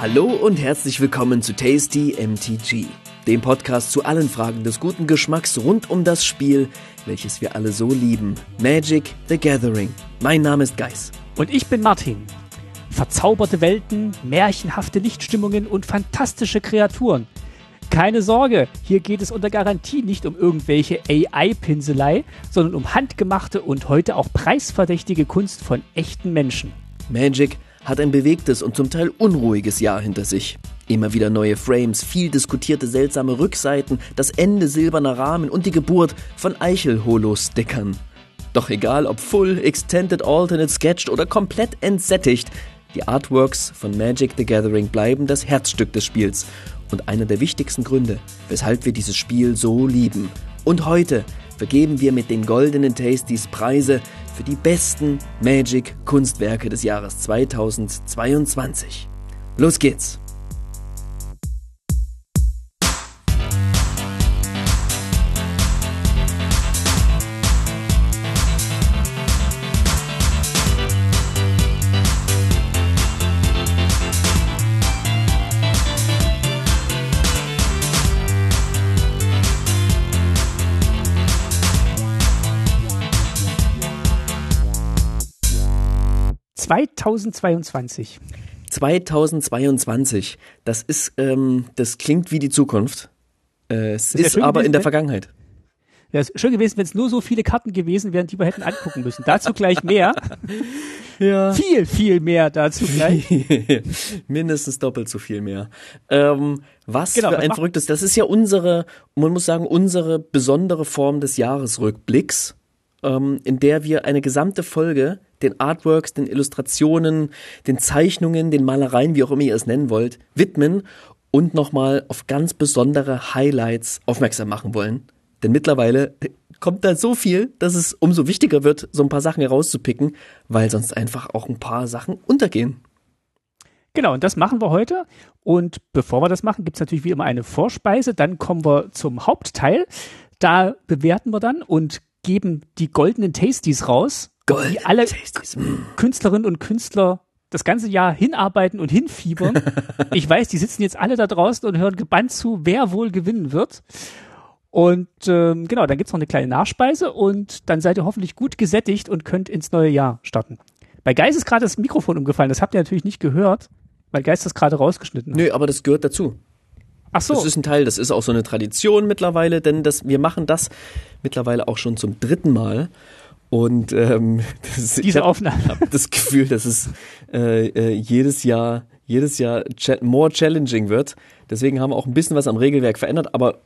Hallo und herzlich willkommen zu Tasty MTG, dem Podcast zu allen Fragen des guten Geschmacks rund um das Spiel, welches wir alle so lieben. Magic the Gathering. Mein Name ist Geis. Und ich bin Martin. Verzauberte Welten, märchenhafte Lichtstimmungen und fantastische Kreaturen. Keine Sorge, hier geht es unter Garantie nicht um irgendwelche AI-Pinselei, sondern um handgemachte und heute auch preisverdächtige Kunst von echten Menschen. Magic hat ein bewegtes und zum Teil unruhiges Jahr hinter sich. Immer wieder neue Frames, viel diskutierte seltsame Rückseiten, das Ende silberner Rahmen und die Geburt von Eichel-Holo-Stickern. Doch egal ob Full, Extended, Alternate, Sketched oder komplett entsättigt, die Artworks von Magic the Gathering bleiben das Herzstück des Spiels und einer der wichtigsten Gründe, weshalb wir dieses Spiel so lieben. Und heute vergeben wir mit den goldenen Tasties Preise für die besten Magic-Kunstwerke des Jahres 2022. Los geht's! 2022. 2022. Das ist, ähm, das klingt wie die Zukunft. Äh, es ist, schön aber gewesen, in der Vergangenheit. Wäre es schön gewesen, wenn es nur so viele Karten gewesen wären, die wir hätten angucken müssen. Dazu gleich mehr. Ja. Viel, viel mehr dazu gleich. Mindestens doppelt so viel mehr. Ähm, was Genau, für ein verrücktes, das ist ja unsere, man muss sagen, unsere besondere Form des Jahresrückblicks, ähm, in der wir eine gesamte Folge den Artworks, den Illustrationen, den Zeichnungen, den Malereien, wie auch immer ihr es nennen wollt, widmen und nochmal auf ganz besondere Highlights aufmerksam machen wollen. Denn mittlerweile kommt da so viel, dass es umso wichtiger wird, so ein paar Sachen herauszupicken, weil sonst einfach auch ein paar Sachen untergehen. Genau, und das machen wir heute. Und bevor wir das machen, gibt es natürlich wie immer eine Vorspeise. Dann kommen wir zum Hauptteil. Da bewerten wir dann und geben die goldenen Tasties raus, Gold. die alle. Künstlerinnen und Künstler das ganze Jahr hinarbeiten und hinfiebern. ich weiß, die sitzen jetzt alle da draußen und hören gebannt zu, wer wohl gewinnen wird. Und ähm, genau, dann gibt's noch eine kleine Nachspeise und dann seid ihr hoffentlich gut gesättigt und könnt ins neue Jahr starten. Bei Geist ist gerade das Mikrofon umgefallen, das habt ihr natürlich nicht gehört, weil Geist das gerade rausgeschnitten hat. Nö, aber das gehört dazu. Ach so, Das ist ein Teil, das ist auch so eine Tradition mittlerweile, denn das, wir machen das mittlerweile auch schon zum dritten Mal. Und ähm, das ist, ich diese hab- Aufnahme. habe das Gefühl, dass es äh, äh, jedes Jahr jedes Jahr more challenging wird. Deswegen haben wir auch ein bisschen was am Regelwerk verändert. Aber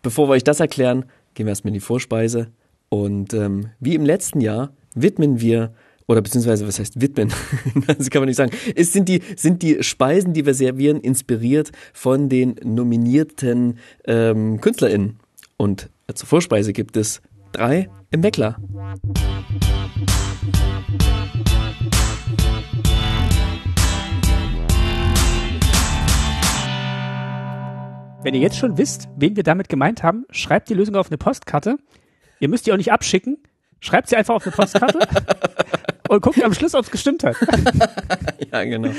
bevor wir euch das erklären, gehen wir erstmal in die Vorspeise. Und ähm, wie im letzten Jahr widmen wir oder beziehungsweise was heißt widmen? das kann man nicht sagen. Es sind die sind die Speisen, die wir servieren, inspiriert von den nominierten ähm, KünstlerInnen. Und zur Vorspeise gibt es drei im Weckler. Wenn ihr jetzt schon wisst, wen wir damit gemeint haben, schreibt die Lösung auf eine Postkarte. Ihr müsst die auch nicht abschicken. Schreibt sie einfach auf eine Postkarte und guckt am Schluss, ob es gestimmt hat. Ja, genau.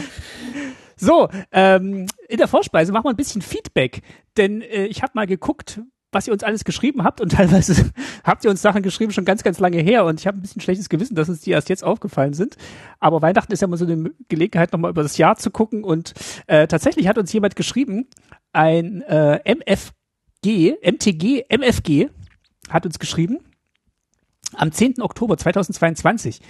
So, ähm, in der Vorspeise machen wir ein bisschen Feedback, denn äh, ich habe mal geguckt, was ihr uns alles geschrieben habt und teilweise habt ihr uns Sachen geschrieben schon ganz, ganz lange her und ich habe ein bisschen schlechtes Gewissen, dass uns die erst jetzt aufgefallen sind. Aber Weihnachten ist ja mal so eine Gelegenheit, nochmal über das Jahr zu gucken und äh, tatsächlich hat uns jemand geschrieben, ein äh, MFG, MTG, MFG hat uns geschrieben am 10. Oktober 2022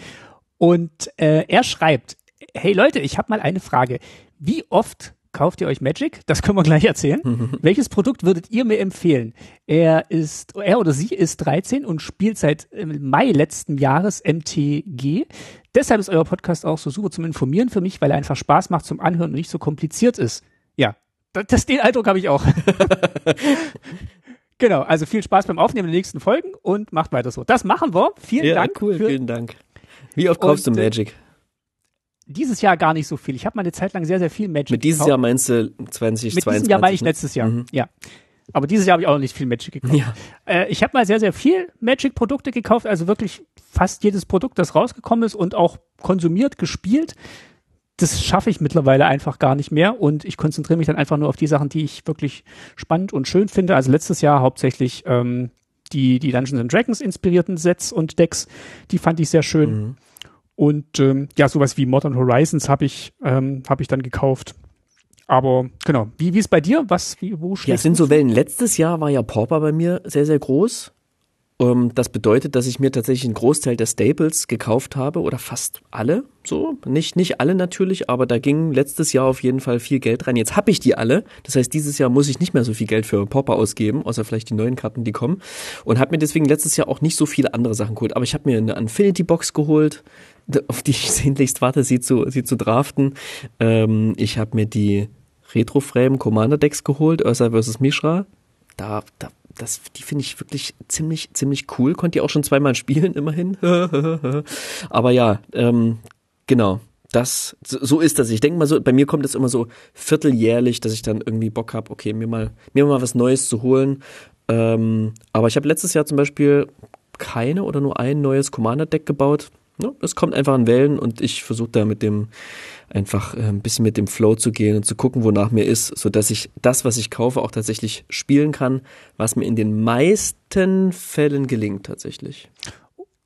und äh, er schreibt, hey Leute, ich habe mal eine Frage. Wie oft kauft ihr euch Magic? Das können wir gleich erzählen. Welches Produkt würdet ihr mir empfehlen? Er ist, er oder sie ist 13 und spielt seit ähm, Mai letzten Jahres MTG. Deshalb ist euer Podcast auch so super zum Informieren für mich, weil er einfach Spaß macht zum Anhören und nicht so kompliziert ist. Ja, das, den Eindruck habe ich auch. genau, also viel Spaß beim Aufnehmen der nächsten Folgen und macht weiter so. Das machen wir. Vielen Ja, Dank cool, vielen Dank. Wie oft kaufst Und, du äh, Magic? Dieses Jahr gar nicht so viel. Ich habe mal eine Zeit lang sehr, sehr viel Magic Mit dieses gekauft. Jahr meinst du 2022? Mit diesem Jahr meine ich ne? letztes Jahr, Mhm. ja. Aber dieses Jahr habe ich auch noch nicht viel Magic gekauft. Ja. Äh, ich habe mal sehr, sehr viel Magic-Produkte gekauft, also wirklich fast jedes Produkt, das rausgekommen ist und auch konsumiert, gespielt. das schaffe ich mittlerweile einfach gar nicht mehr und ich konzentriere mich dann einfach nur auf die Sachen, die ich wirklich spannend und schön finde. Also letztes Jahr hauptsächlich ähm, die, die Dungeons and Dragons inspirierten Sets und Decks, die fand ich sehr schön. Mhm. Und ähm, ja, sowas wie Modern Horizons habe ich, ähm, hab ich dann gekauft. Aber genau, wie, wie ist bei dir? Was, wie, wo Ja, es sind so Wellen. Letztes Jahr war ja Pauper bei mir sehr, sehr groß. Um, ähm, das bedeutet, dass ich mir tatsächlich einen Großteil der Staples gekauft habe oder fast alle. So, nicht nicht alle natürlich, aber da ging letztes Jahr auf jeden Fall viel Geld rein. Jetzt habe ich die alle. Das heißt, dieses Jahr muss ich nicht mehr so viel Geld für Popper ausgeben, außer vielleicht die neuen Karten, die kommen. Und habe mir deswegen letztes Jahr auch nicht so viele andere Sachen geholt. Aber ich habe mir eine Infinity Box geholt, auf die ich sehnlichst warte, sie zu sie zu draften. Ähm, ich habe mir die Retro Frame Commander Decks geholt, Ursa vs. Mishra. Da, da das, die finde ich wirklich ziemlich, ziemlich cool. Konnte ihr auch schon zweimal spielen, immerhin. Aber ja, ähm, genau. Das, so ist das. Ich denke mal so, bei mir kommt es immer so vierteljährlich, dass ich dann irgendwie Bock habe, okay, mir mal, mir mal was Neues zu holen. Ähm, aber ich habe letztes Jahr zum Beispiel keine oder nur ein neues Commander-Deck gebaut. Ja, es kommt einfach an Wellen und ich versuche da mit dem einfach äh, ein bisschen mit dem Flow zu gehen und zu gucken, wonach mir ist, so dass ich das, was ich kaufe, auch tatsächlich spielen kann, was mir in den meisten Fällen gelingt tatsächlich.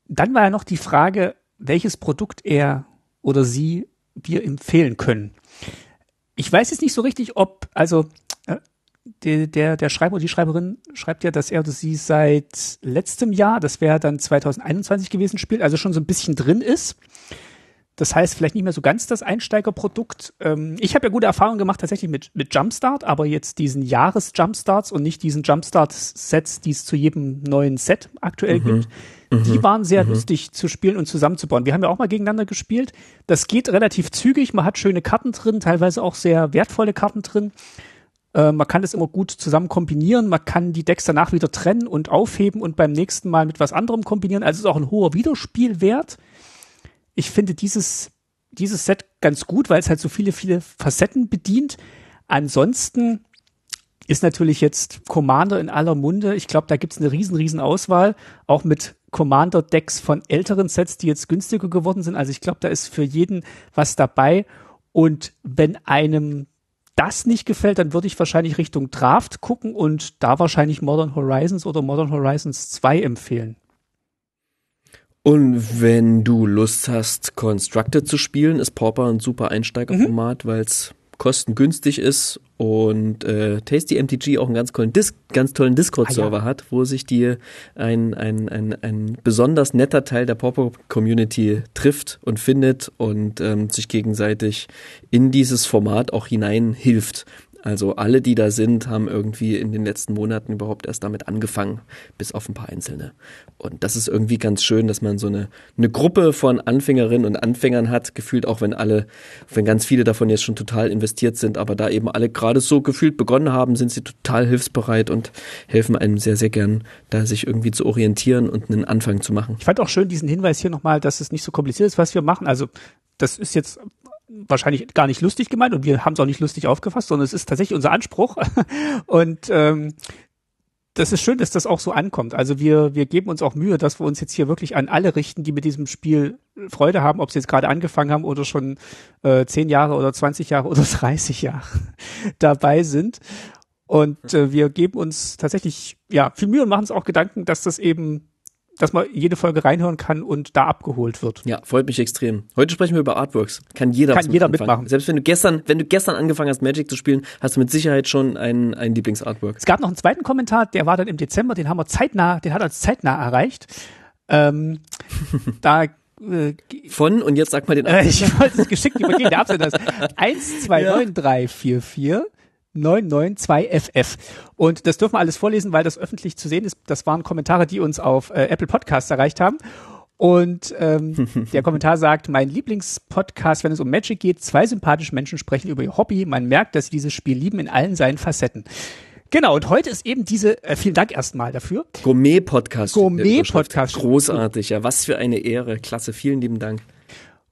Dann war ja noch die Frage, welches Produkt er oder sie wir empfehlen können. Ich weiß jetzt nicht so richtig, ob, also äh, der, der, der Schreiber oder die Schreiberin schreibt ja, dass er oder sie seit letztem Jahr, das wäre dann 2021 gewesen, spielt, also schon so ein bisschen drin ist. Das heißt, vielleicht nicht mehr so ganz das Einsteigerprodukt. Ähm, ich habe ja gute Erfahrungen gemacht tatsächlich mit, mit Jumpstart, aber jetzt diesen Jahres-Jumpstarts und nicht diesen Jumpstart-Sets, die es zu jedem neuen Set aktuell mhm. gibt. Die mhm. waren sehr mhm. lustig zu spielen und zusammenzubauen. Wir haben ja auch mal gegeneinander gespielt. Das geht relativ zügig. Man hat schöne Karten drin, teilweise auch sehr wertvolle Karten drin. Äh, man kann das immer gut zusammen kombinieren. Man kann die Decks danach wieder trennen und aufheben und beim nächsten Mal mit was anderem kombinieren. Also es ist auch ein hoher Wiederspielwert ich finde dieses, dieses Set ganz gut, weil es halt so viele, viele Facetten bedient. Ansonsten ist natürlich jetzt Commander in aller Munde. Ich glaube, da gibt es eine riesen, riesen Auswahl, auch mit Commander-Decks von älteren Sets, die jetzt günstiger geworden sind. Also ich glaube, da ist für jeden was dabei. Und wenn einem das nicht gefällt, dann würde ich wahrscheinlich Richtung Draft gucken und da wahrscheinlich Modern Horizons oder Modern Horizons 2 empfehlen. Und wenn du Lust hast, Constructed zu spielen, ist Pauper ein super Einsteigerformat, mhm. weil es kostengünstig ist und äh, Tasty MTG auch einen ganz tollen, Dis ganz tollen Discord-Server ah, ja. hat, wo sich die ein, ein, ein, ein besonders netter Teil der Pauper-Community trifft und findet und ähm, sich gegenseitig in dieses Format auch hineinhilft. Also alle, die da sind, haben irgendwie in den letzten Monaten überhaupt erst damit angefangen, bis auf ein paar Einzelne. Und das ist irgendwie ganz schön, dass man so eine, eine Gruppe von Anfängerinnen und Anfängern hat, gefühlt auch wenn alle, wenn ganz viele davon jetzt schon total investiert sind, aber da eben alle gerade so gefühlt begonnen haben, sind sie total hilfsbereit und helfen einem sehr, sehr gern, da sich irgendwie zu orientieren und einen Anfang zu machen. Ich fand auch schön diesen Hinweis hier nochmal, dass es nicht so kompliziert ist, was wir machen. Also das ist jetzt wahrscheinlich gar nicht lustig gemeint und wir haben es auch nicht lustig aufgefasst, sondern es ist tatsächlich unser Anspruch. und ähm, das ist schön, dass das auch so ankommt. Also wir, wir geben uns auch Mühe, dass wir uns jetzt hier wirklich an alle richten, die mit diesem Spiel Freude haben, ob sie jetzt gerade angefangen haben oder schon äh, zehn Jahre oder 20 Jahre oder 30 Jahre dabei sind. Und äh, wir geben uns tatsächlich ja viel Mühe und machen uns auch Gedanken, dass das eben dass man jede Folge reinhören kann und da abgeholt wird. Ja, freut mich extrem. Heute sprechen wir über Artworks. Kann jeder Kann jeder mitmachen. Selbst wenn du gestern, wenn du gestern angefangen hast, Magic zu spielen, hast du mit Sicherheit schon ein, ein Lieblingsartwork. Es gab noch einen zweiten Kommentar, der war dann im Dezember, den haben wir zeitnah, den hat er zeitnah erreicht. Ähm, da äh, von und jetzt sag mal den Absender. ich wollte es geschickt übergehen. Der Absender ist 129344 992FF. Und das dürfen wir alles vorlesen, weil das öffentlich zu sehen ist. Das waren Kommentare, die uns auf äh, Apple Podcasts erreicht haben. Und ähm, der Kommentar sagt, mein Lieblingspodcast, wenn es um Magic geht, zwei sympathische Menschen sprechen über ihr Hobby. Man merkt, dass sie dieses Spiel lieben in allen seinen Facetten. Genau, und heute ist eben diese, äh, vielen Dank erstmal dafür. Gourmet-Podcast. Gourmet-Podcast. Großartig, ja, was für eine Ehre. Klasse, vielen lieben Dank.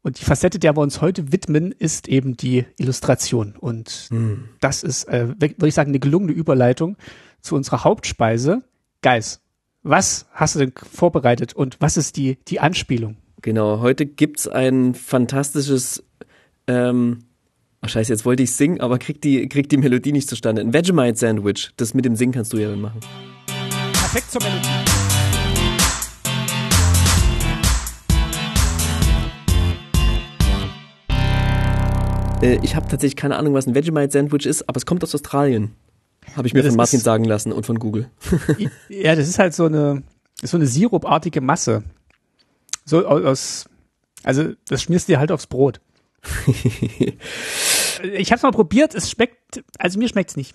Und die Facette, der wir uns heute widmen, ist eben die Illustration. Und hm. das ist, äh, würde ich sagen, eine gelungene Überleitung zu unserer Hauptspeise. Geis, was hast du denn vorbereitet und was ist die, die Anspielung? Genau, heute gibt's ein fantastisches Ähm, oh scheiße, jetzt wollte ich singen, aber krieg die, krieg die Melodie nicht zustande. Ein Vegemite Sandwich. Das mit dem Singen kannst du ja dann machen. Perfekt zur Melodie. Äh, ich habe tatsächlich keine Ahnung, was ein Vegemite Sandwich ist, aber es kommt aus Australien. Habe ich mir das von Martin sagen lassen und von Google. Ja, das ist halt so eine, so eine sirupartige Masse. So au- aus, also das schmierst du dir halt aufs Brot. ich hab's mal probiert, es schmeckt, also mir schmeckt's nicht.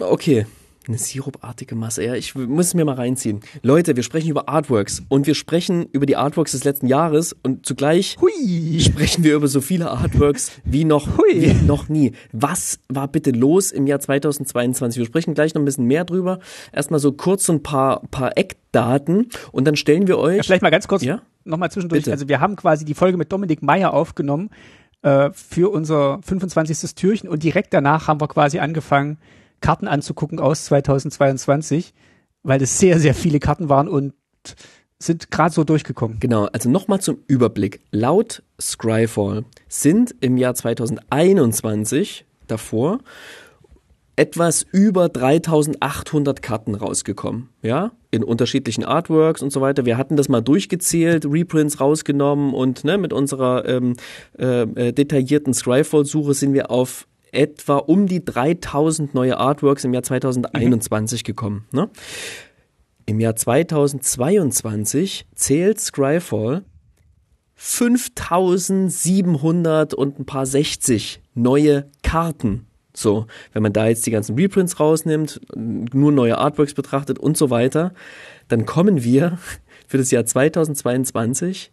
Okay. Eine sirupartige Masse, ja, ich muss es mir mal reinziehen. Leute, wir sprechen über Artworks und wir sprechen über die Artworks des letzten Jahres und zugleich Hui. sprechen wir über so viele Artworks wie noch, Hui. wie noch nie. Was war bitte los im Jahr 2022? Wir sprechen gleich noch ein bisschen mehr drüber. Erstmal so kurz so ein paar, paar Eckdaten und dann stellen wir euch. Ja, vielleicht mal ganz kurz Ja? nochmal zwischendurch. Bitte. Also wir haben quasi die Folge mit Dominik Meyer aufgenommen äh, für unser 25. Türchen und direkt danach haben wir quasi angefangen, Karten anzugucken aus 2022, weil es sehr, sehr viele Karten waren und sind gerade so durchgekommen. Genau, also nochmal zum Überblick. Laut Scryfall sind im Jahr 2021 davor etwas über 3800 Karten rausgekommen, ja, in unterschiedlichen Artworks und so weiter. Wir hatten das mal durchgezählt, Reprints rausgenommen und ne, mit unserer ähm, äh, äh, detaillierten Scryfall-Suche sind wir auf etwa um die 3000 neue Artworks im Jahr 2021 gekommen. Ne? Im Jahr 2022 zählt Scryfall 5700 und ein paar 60 neue Karten. So, wenn man da jetzt die ganzen Reprints rausnimmt, nur neue Artworks betrachtet und so weiter, dann kommen wir für das Jahr 2022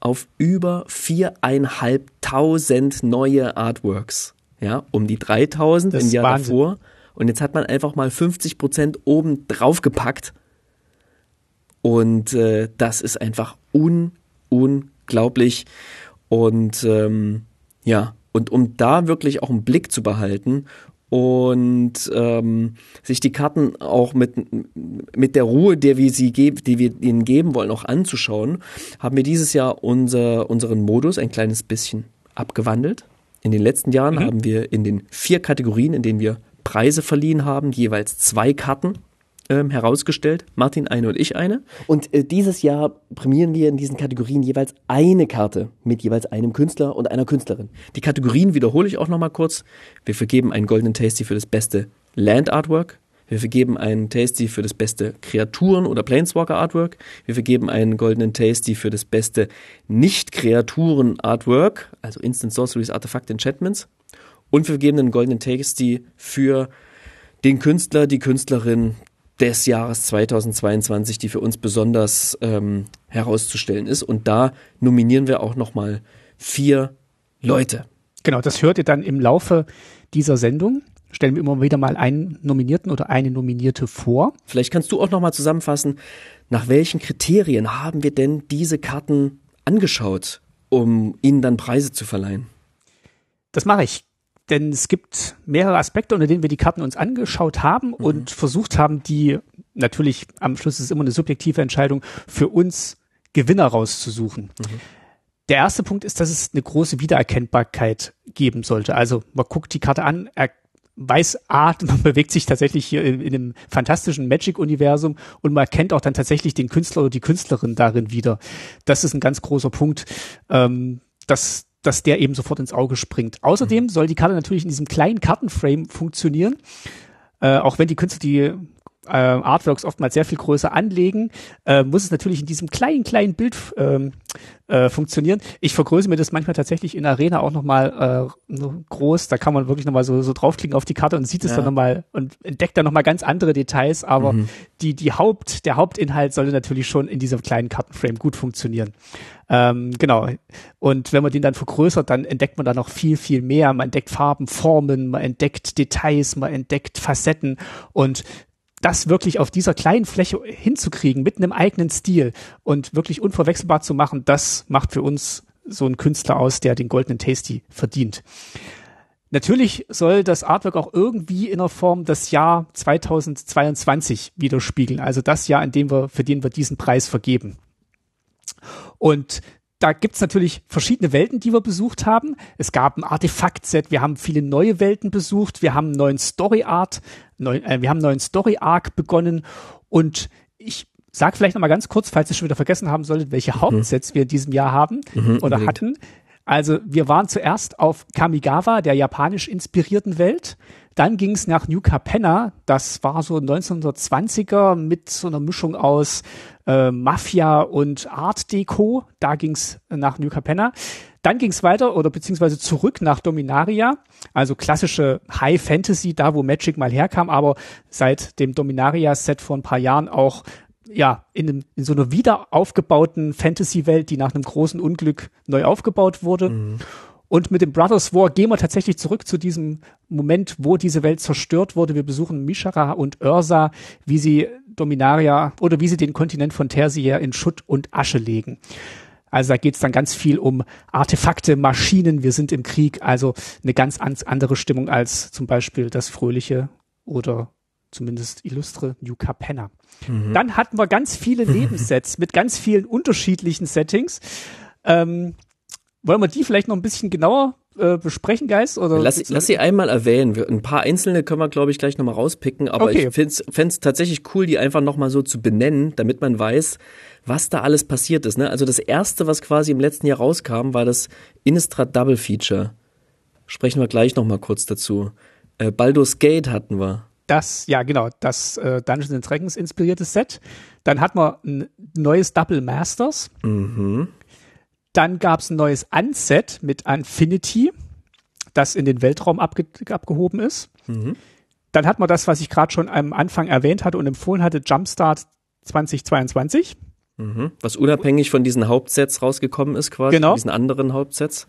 auf über viereinhalbtausend neue Artworks. Ja, um die 3000 Das im Jahr Wahnsinn. davor. Und jetzt hat man einfach mal 50 Prozent oben drauf gepackt. Und äh, das ist einfach un unglaublich. Und ähm, ja, und um da wirklich auch einen Blick zu behalten und ähm, sich die Karten auch mit, mit der Ruhe, der wir sie geben, die wir ihnen geben wollen, auch anzuschauen, haben wir dieses Jahr unser, unseren Modus ein kleines bisschen abgewandelt. In den letzten Jahren haben wir in den vier Kategorien, in denen wir Preise verliehen haben, jeweils zwei Karten ähm, herausgestellt. Martin eine und ich eine. Und äh, dieses Jahr prämieren wir in diesen Kategorien jeweils eine Karte mit jeweils einem Künstler und einer Künstlerin. Die Kategorien wiederhole ich auch nochmal kurz. Wir vergeben einen Golden Tasty für das beste Land Artwork. Wir vergeben einen Tasty für das beste Kreaturen- oder Planeswalker-Artwork. Wir vergeben einen goldenen Tasty für das beste Nicht-Kreaturen-Artwork, also Instant Sorceries, Artefakt, Enchantments. Und wir vergeben einen goldenen Tasty für den Künstler, die Künstlerin des Jahres 2022, die für uns besonders ähm, herauszustellen ist. Und da nominieren wir auch nochmal vier Leute. Genau, das hört ihr dann im Laufe dieser Sendung. Stellen wir immer wieder mal einen Nominierten oder eine Nominierte vor. Vielleicht kannst du auch nochmal zusammenfassen, nach welchen Kriterien haben wir denn diese Karten angeschaut, um ihnen dann Preise zu verleihen? Das mache ich. Denn es gibt mehrere Aspekte, unter denen wir die Karten uns angeschaut haben Mhm. und versucht haben, die natürlich am Schluss ist immer eine subjektive Entscheidung für uns Gewinner rauszusuchen. Mhm. Der erste Punkt ist, dass es eine große Wiedererkennbarkeit geben sollte. Also man guckt die Karte an, er weiß, ah, man bewegt sich tatsächlich hier in, in einem fantastischen Magic-Universum und man erkennt auch dann tatsächlich den Künstler oder die Künstlerin darin wieder. Das ist ein ganz großer Punkt, ähm, dass, dass der eben sofort ins Auge springt. Außerdem soll die Karte natürlich in diesem kleinen Kartenframe funktionieren, äh, auch wenn die Künstler die äh, Artworks oftmals sehr viel größer anlegen, äh, muss es natürlich in diesem kleinen, kleinen Bild ähm, äh, funktionieren. Ich vergrößere mir das manchmal tatsächlich in der Arena auch nochmal äh, groß. Da kann man wirklich nochmal so, so draufklicken auf die Karte und sieht es Ja. dann nochmal und entdeckt dann nochmal ganz andere Details. Aber die, die Haupt, der Hauptinhalt sollte natürlich schon in diesem kleinen Kartenframe gut funktionieren. Ähm, genau. Und wenn man den dann vergrößert, dann entdeckt man da noch viel, viel mehr. Man entdeckt Farben, Formen, man entdeckt Details, man entdeckt Facetten und das wirklich auf dieser kleinen Fläche hinzukriegen mit einem eigenen Stil und wirklich unverwechselbar zu machen, das macht für uns so einen Künstler aus, der den goldenen Tasty verdient. Natürlich soll das Artwork auch irgendwie in der Form das Jahr 2022 widerspiegeln, also das Jahr, in dem wir, für den wir diesen Preis vergeben. Und da gibt's natürlich verschiedene Welten, die wir besucht haben. Es gab ein Artefakt-Set, wir haben viele neue Welten besucht, wir haben einen neuen Story-Art, neu, äh, wir haben einen neuen Story-Arc begonnen und ich sag vielleicht noch mal ganz kurz, falls ihr schon wieder vergessen haben solltet, welche mhm. Hauptsets wir in diesem Jahr haben mhm, oder unbedingt. hatten. Also wir waren zuerst auf Kamigawa, der japanisch inspirierten Welt. Dann ging es nach New Capenna, das war so 1920er mit so einer Mischung aus äh, Mafia und Art Deco. Da ging es nach New Capenna. Dann ging es weiter oder beziehungsweise zurück nach Dominaria, also klassische High Fantasy, da wo Magic mal herkam, aber seit dem Dominaria-Set vor ein paar Jahren auch ja, in, einem, in so einer wieder aufgebauten Fantasy-Welt, die nach einem großen Unglück neu aufgebaut wurde. Mhm. Und mit dem Brothers War gehen wir tatsächlich zurück zu diesem Moment, wo diese Welt zerstört wurde. Wir besuchen Mishara und Ursa, wie sie Dominaria oder wie sie den Kontinent von Tertiär in Schutt und Asche legen. Also da geht es dann ganz viel um Artefakte, Maschinen, wir sind im Krieg, also eine ganz andere Stimmung als zum Beispiel das fröhliche oder zumindest illustre New Capenna. Mhm. Dann hatten wir ganz viele Lebenssets mit ganz vielen unterschiedlichen Settings. Ähm, wollen wir die vielleicht noch ein bisschen genauer äh, besprechen, Geist? Oder lass, lass sie einmal erwähnen. Ein paar einzelne können wir, glaube ich, gleich nochmal rauspicken. Aber okay. ich fände es tatsächlich cool, die einfach nochmal so zu benennen, damit man weiß, was da alles passiert ist. Ne? Also das erste, was quasi im letzten Jahr rauskam, war das Innistrad Double Feature. Sprechen wir gleich nochmal kurz dazu. Äh, Baldur's Gate hatten wir. Das, ja genau, das äh, Dungeons Dragons inspirierte Set. Dann hat man ein neues Double Masters. Mhm. Dann gab es ein neues Unset mit Infinity, das in den Weltraum abge abgehoben ist. Mhm. Dann hat man das, was ich gerade schon am Anfang erwähnt hatte und empfohlen hatte, Jumpstart 2022. Mhm. Was unabhängig von diesen Hauptsets rausgekommen ist, quasi, genau. diesen anderen Hauptsets.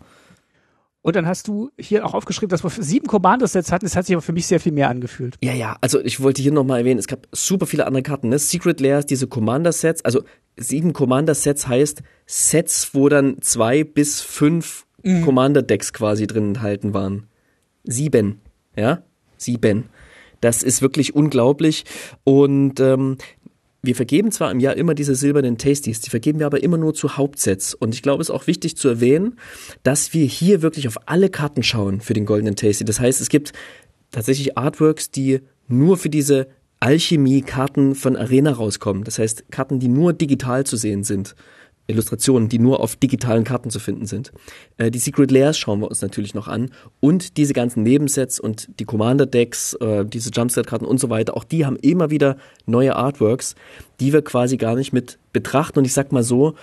Und dann hast du hier auch aufgeschrieben, dass wir sieben Commander-Sets hatten. Das hat sich aber für mich sehr viel mehr angefühlt. Ja, ja. Also ich wollte hier nochmal erwähnen, es gab super viele andere Karten. Ne? Secret Layers, diese Commander-Sets. Also sieben Commander-Sets heißt Sets, wo dann zwei bis fünf mhm. Commander-Decks quasi drin enthalten waren. Sieben. Ja? Sieben. Das ist wirklich unglaublich. Und ähm, wir vergeben zwar im Jahr immer diese silbernen Tasties, die vergeben wir aber immer nur zu Hauptsets. Und ich glaube, es ist auch wichtig zu erwähnen, dass wir hier wirklich auf alle Karten schauen für den goldenen Tasty. Das heißt, es gibt tatsächlich Artworks, die nur für diese Alchemie-Karten von Arena rauskommen. Das heißt, Karten, die nur digital zu sehen sind. Illustrationen, die nur auf digitalen Karten zu finden sind. Äh, die Secret Layers schauen wir uns natürlich noch an und diese ganzen Nebensets und die Commander Decks, äh, diese Jumpset Karten und so weiter, auch die haben immer wieder neue Artworks, die wir quasi gar nicht mit betrachten und ich sag mal so,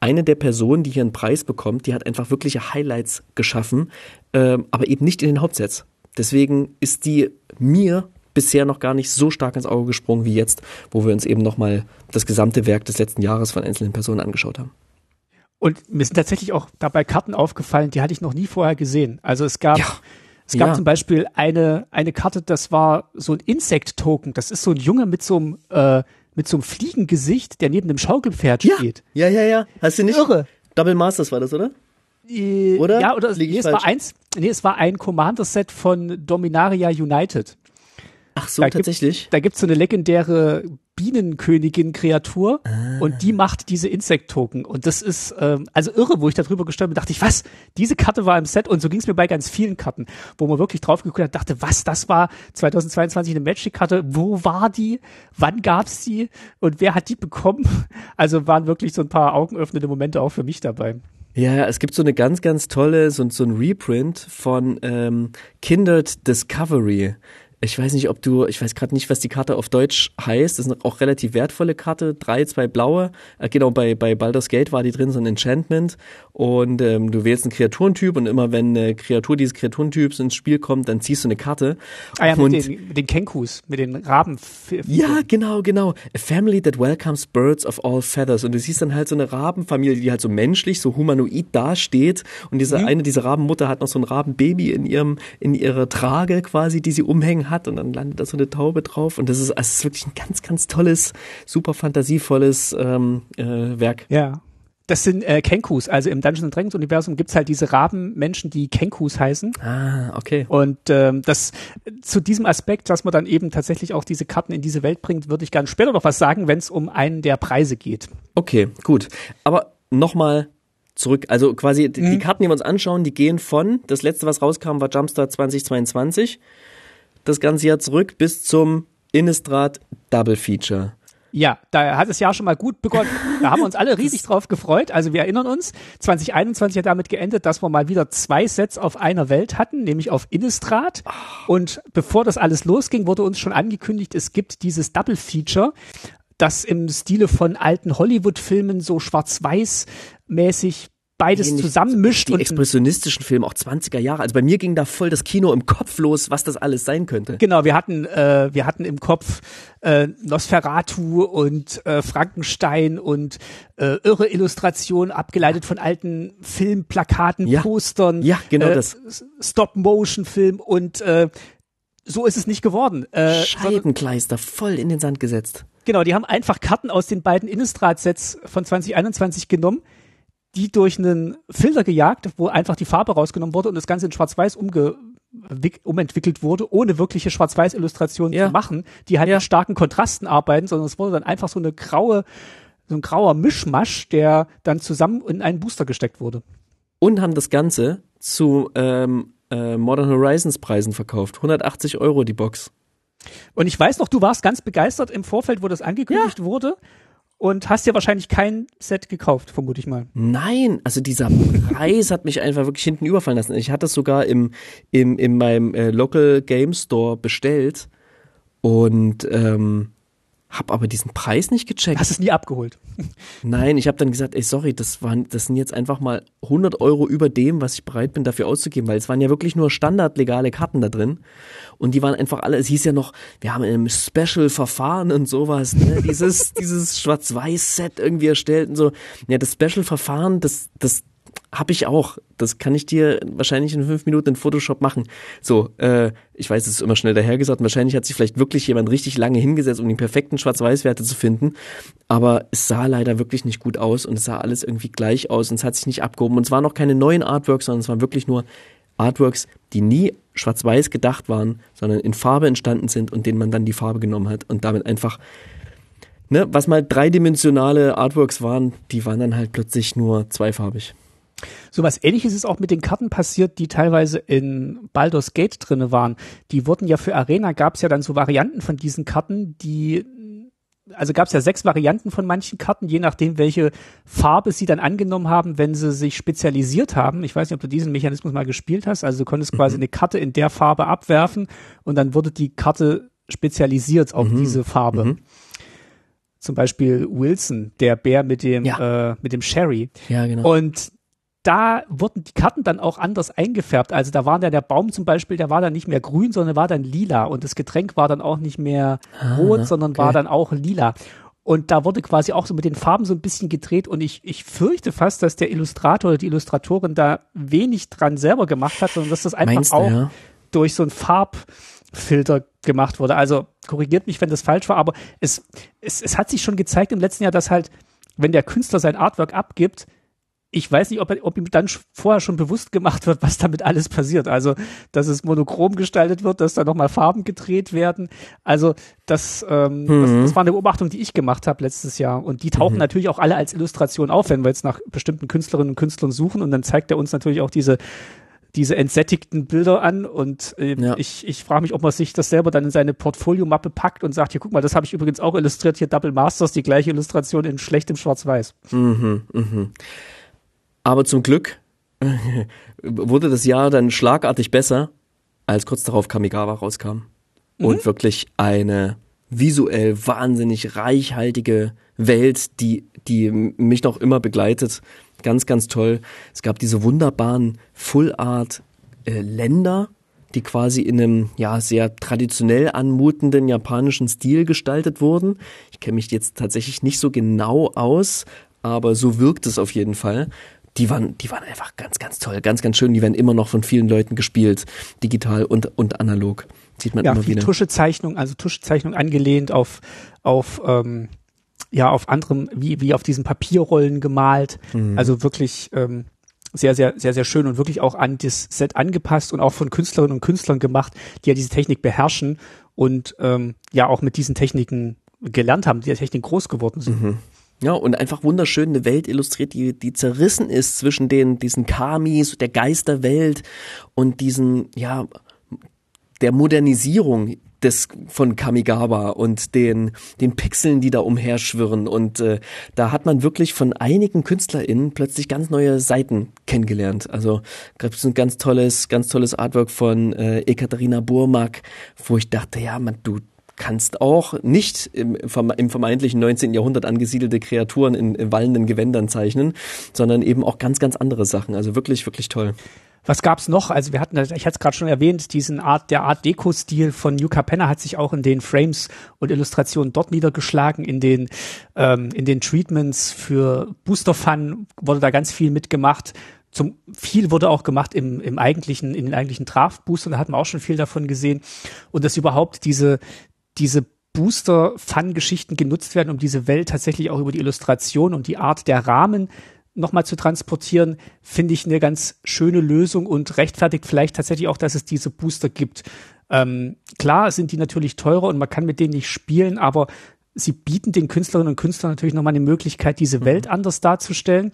eine der Personen, die hier einen Preis bekommt, die hat einfach wirkliche Highlights geschaffen, äh, aber eben nicht in den Hauptsets. Deswegen ist die mir bisher noch gar nicht so stark ins Auge gesprungen wie jetzt, wo wir uns eben nochmal das gesamte Werk des letzten Jahres von einzelnen Personen angeschaut haben. Und mir sind tatsächlich auch dabei Karten aufgefallen, die hatte ich noch nie vorher gesehen. Also es gab, ja. es gab ja. zum Beispiel eine, eine Karte, das war so ein Insect-Token. Das ist so ein Junge mit so einem, äh, mit so einem Fliegengesicht, der neben einem Schaukelpferd ja. steht. Ja, ja, ja. Hast du nicht? Irre. Double Masters war das, oder? Äh, oder? Ja, oder nee, es war eins, nee, es war ein Commander-Set von Dominaria United. Ach so, da tatsächlich. Gibt, da gibt's so eine legendäre Bienenkönigin-Kreatur ah. und die macht diese Insekt-Token. Und das ist ähm, also irre, wo ich darüber gestört bin, dachte ich, was? Diese Karte war im Set und so ging's mir bei ganz vielen Karten, wo man wirklich drauf geguckt hat, dachte, was, das war 2022 eine Magic-Karte, wo war die? Wann gab's die? Und wer hat die bekommen? Also waren wirklich so ein paar augenöffnende Momente auch für mich dabei. Ja, es gibt so eine ganz, ganz tolle, so, so ein Reprint von ähm, Kindred Discovery ich weiß nicht, ob du, ich weiß gerade nicht, was die Karte auf Deutsch heißt. Das ist eine auch relativ wertvolle Karte. Drei, zwei blaue. Äh, genau, bei, bei Baldur's Gate war die drin, so ein Enchantment. Und ähm, du wählst einen Kreaturentyp und immer wenn eine Kreatur dieses Kreaturentyps ins Spiel kommt, dann ziehst du eine Karte. Ah ja, und, mit, den, mit den Kenkus, mit den Raben. Ja, genau, genau. A family that welcomes birds of all feathers. Und du siehst dann halt so eine Rabenfamilie, die halt so menschlich, so humanoid dasteht. Und diese mhm. eine, diese Rabenmutter hat noch so ein Rabenbaby in ihrem, in ihrer Trage quasi, die sie umhängen hat und dann landet da so eine Taube drauf und das ist, also es ist wirklich ein ganz, ganz tolles, super fantasievolles ähm, äh, Werk. Ja. Das sind äh, Kenkus. Also im Dungeons Dragons Universum gibt's halt diese Rabenmenschen, die Kenkus heißen. Ah, okay. Und ähm, das zu diesem Aspekt, dass man dann eben tatsächlich auch diese Karten in diese Welt bringt, würde ich gerne später noch was sagen, wenn es um einen der Preise geht. Okay, gut. Aber nochmal zurück. Also quasi die, die Karten, die wir uns anschauen, die gehen von, das letzte, was rauskam, war Jumpstart 2022, das ganze Jahr zurück bis zum Innistrad Double Feature. Ja, da hat es ja schon mal gut begonnen. Da haben wir uns alle riesig drauf gefreut. Also wir erinnern uns, 2021 hat damit geendet, dass wir mal wieder zwei Sets auf einer Welt hatten, nämlich auf Innistrad. Und bevor das alles losging, wurde uns schon angekündigt, es gibt dieses Double Feature, das im Stile von alten Hollywood-Filmen so schwarz-weiß mäßig beides zusammenmischt Die und expressionistischen Filme, auch 20er Jahre. Also bei mir ging da voll das Kino im Kopf los, was das alles sein könnte. Genau, wir hatten, äh, wir hatten im Kopf äh, Nosferatu und äh, Frankenstein und äh, irre Illustrationen abgeleitet von alten Filmplakaten, Ja. Postern, Ja, genau äh, das. Stop-Motion-Film und äh, so ist es nicht geworden. Äh, Scheibenkleister voll in den Sand gesetzt. genau, die haben einfach Karten aus den beiden Innistrad-Sets von 2021 genommen, die durch einen Filter gejagt, wo einfach die Farbe rausgenommen wurde und das Ganze in Schwarz-Weiß umge wick- umentwickelt wurde, ohne wirkliche Schwarz-Weiß-Illustrationen Ja. zu machen, die halt Ja. mit starken Kontrasten arbeiten, sondern es wurde dann einfach so eine graue, so ein grauer Mischmasch, der dann zusammen in einen Booster gesteckt wurde. Und haben das Ganze zu ähm, äh, Modern Horizons Preisen verkauft. 180 Euro die Box. Und ich weiß noch, du warst ganz begeistert im Vorfeld, wo das angekündigt wurde und hast dir wahrscheinlich kein Set gekauft, vermute ich mal. Nein, also dieser Preis hat mich einfach wirklich hinten überfallen lassen. Ich hatte es sogar im, im, in meinem äh, Local Game Store bestellt und ähm, habe aber diesen Preis nicht gecheckt. Hast es nie abgeholt. Nein, ich habe dann gesagt, ey, sorry, das waren, das sind jetzt einfach mal 100 Euro über dem, was ich bereit bin, dafür auszugeben, weil es waren ja wirklich nur standardlegale Karten da drin und die waren einfach alle, es hieß ja noch, wir haben ein Special-Verfahren und sowas, ne? dieses, dieses Schwarz-Weiß-Set irgendwie erstellt und so. Ja, das Special-Verfahren, das, das habe ich auch. Das kann ich dir wahrscheinlich in fünf Minuten in Photoshop machen. So, äh, ich weiß, es ist immer schnell dahergesagt. Wahrscheinlich hat sich vielleicht wirklich jemand richtig lange hingesetzt, um die perfekten Schwarz-Weiß-Werte zu finden. Aber es sah leider wirklich nicht gut aus und es sah alles irgendwie gleich aus und es hat sich nicht abgehoben. Und es waren noch keine neuen Artworks, sondern es waren wirklich nur Artworks, die nie schwarz-weiß gedacht waren, sondern in Farbe entstanden sind und denen man dann die Farbe genommen hat und damit einfach Ne, was mal dreidimensionale Artworks waren, die waren dann halt plötzlich nur zweifarbig. So was ähnliches ist auch mit den Karten passiert, die teilweise in Baldur's Gate drinne waren. Die wurden ja für Arena, gab es ja dann so Varianten von diesen Karten, die also gab es ja sechs Varianten von manchen Karten, je nachdem, welche Farbe sie dann angenommen haben, wenn sie sich spezialisiert haben. Ich weiß nicht, ob du diesen Mechanismus mal gespielt hast. Also du konntest quasi eine Karte in der Farbe abwerfen und dann wurde die Karte spezialisiert auf diese Farbe. Zum Beispiel Wilson, der Bär mit dem, äh, mit dem Sherry. Ja, genau. Und da wurden die Karten dann auch anders eingefärbt. Also da war dann der Baum zum Beispiel, der war dann nicht mehr grün, sondern war dann lila. Und das Getränk war dann auch nicht mehr rot, sondern war dann auch lila. Und da wurde quasi auch so mit den Farben so ein bisschen gedreht. Und ich, ich fürchte fast, dass der Illustrator oder die Illustratorin da wenig dran selber gemacht hat, sondern dass das einfach Meinst du, auch ja? durch so einen Farbfilter gemacht wurde. Also korrigiert mich, wenn das falsch war, aber es, es, es hat sich schon gezeigt im letzten Jahr, dass halt, wenn der Künstler sein Artwork abgibt, ich weiß nicht, ob, er, ob ihm dann vorher schon bewusst gemacht wird, was damit alles passiert. Also, dass es monochrom gestaltet wird, dass da nochmal Farben gedreht werden. Also, das, ähm, das, das war eine Beobachtung, die ich gemacht habe letztes Jahr. Und die tauchen natürlich auch alle als Illustration auf, wenn wir jetzt nach bestimmten Künstlerinnen und Künstlern suchen. Und dann zeigt er uns natürlich auch diese diese entsättigten Bilder an und äh, Ja. ich, ich frage mich, ob man sich das selber dann in seine Portfoliomappe packt und sagt, hier guck mal, das habe ich übrigens auch illustriert, hier Double Masters, die gleiche Illustration in schlechtem Schwarz-Weiß. Aber zum Glück wurde das Jahr dann schlagartig besser, als kurz darauf Kamigawa rauskam. Und wirklich eine visuell wahnsinnig reichhaltige Welt, die, die mich noch immer begleitet. Ganz, ganz toll. Es gab diese wunderbaren Full Art äh, Länder, die quasi in einem ja sehr traditionell anmutenden japanischen Stil gestaltet wurden. Ich kenne mich jetzt tatsächlich nicht so genau aus, aber so wirkt es auf jeden Fall. Die waren, die waren einfach ganz, ganz toll, ganz, ganz schön. Die werden immer noch von vielen Leuten gespielt, digital und, und analog. Sieht man Ja, immer wieder. Tuschezeichnung, also Tuschezeichnung angelehnt auf, auf, ähm, ja, auf anderem, wie, wie auf diesen Papierrollen gemalt. Mhm. Also wirklich, ähm, sehr, sehr, sehr, sehr schön und wirklich auch an das Set angepasst und auch von Künstlerinnen und Künstlern gemacht, die ja diese Technik beherrschen und ähm, ja auch mit diesen Techniken gelernt haben, die der Technik groß geworden sind. Mhm. Ja, und einfach wunderschön eine Welt illustriert, die, die zerrissen ist zwischen den, diesen Kamis, der Geisterwelt und diesen, ja, der Modernisierung des von Kamigawa und den den Pixeln, die da umherschwirren und äh, da hat man wirklich von einigen KünstlerInnen plötzlich ganz neue Seiten kennengelernt. Also gab es ein ganz tolles ganz tolles Artwork von äh, Ekaterina Burmak, wo ich dachte, ja, man du kannst auch nicht im, im vermeintlichen 19. Jahrhundert angesiedelte Kreaturen in, wallenden Gewändern zeichnen, sondern eben auch ganz ganz andere Sachen. Also wirklich wirklich toll. Was gab's noch? Also wir hatten, ich hatte es gerade schon erwähnt, diesen Art, der Art Deko-Stil von Yuka Penner hat sich auch in den Frames und Illustrationen dort niedergeschlagen, in den, ähm, in den Treatments für Booster Fun wurde da ganz viel mitgemacht. Zum viel wurde auch gemacht im, im eigentlichen, in den eigentlichen Draft-Boostern, da hatten wir auch schon viel davon gesehen. Und dass überhaupt diese, diese Booster-Fun-Geschichten genutzt werden, um diese Welt tatsächlich auch über die Illustration und die Art der Rahmen nochmal zu transportieren, finde ich eine ganz schöne Lösung und rechtfertigt vielleicht tatsächlich auch, dass es diese Booster gibt. Ähm, klar sind die natürlich teurer und man kann mit denen nicht spielen, aber sie bieten den Künstlerinnen und Künstlern natürlich nochmal eine Möglichkeit, diese mhm. Welt anders darzustellen.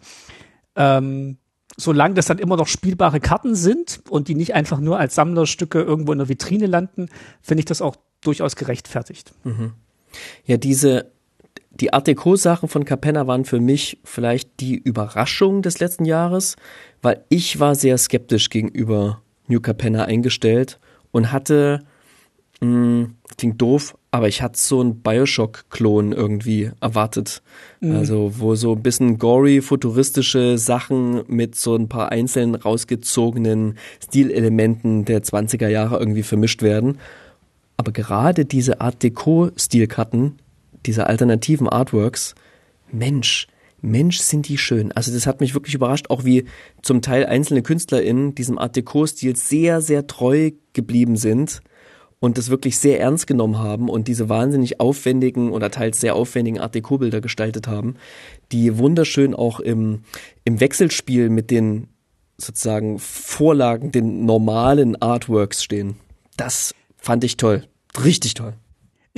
Ähm, solange das dann immer noch spielbare Karten sind und die nicht einfach nur als Sammlerstücke irgendwo in der Vitrine landen, finde ich das auch durchaus gerechtfertigt. Mhm. Ja, diese die Art Deco-Sachen von Capenna waren für mich vielleicht die Überraschung des letzten Jahres, weil ich war sehr skeptisch gegenüber New Capenna eingestellt und hatte, mh, hm, klingt doof, aber ich hatte so einen Bioshock-Klon irgendwie erwartet. Mhm. Also, wo so ein bisschen gory, futuristische Sachen mit so ein paar einzelnen rausgezogenen Stilelementen der 20er Jahre irgendwie vermischt werden. Aber gerade diese Art Deco-Stilkarten diese alternativen Artworks, Mensch, Mensch, sind die schön. Also das hat mich wirklich überrascht, auch wie zum Teil einzelne KünstlerInnen diesem Art Deco-Stil sehr, sehr treu geblieben sind und das wirklich sehr ernst genommen haben und diese wahnsinnig aufwendigen oder teils sehr aufwendigen Art Deco-Bilder gestaltet haben, die wunderschön auch im, im Wechselspiel mit den sozusagen Vorlagen, den normalen Artworks stehen. Das fand ich toll. Richtig toll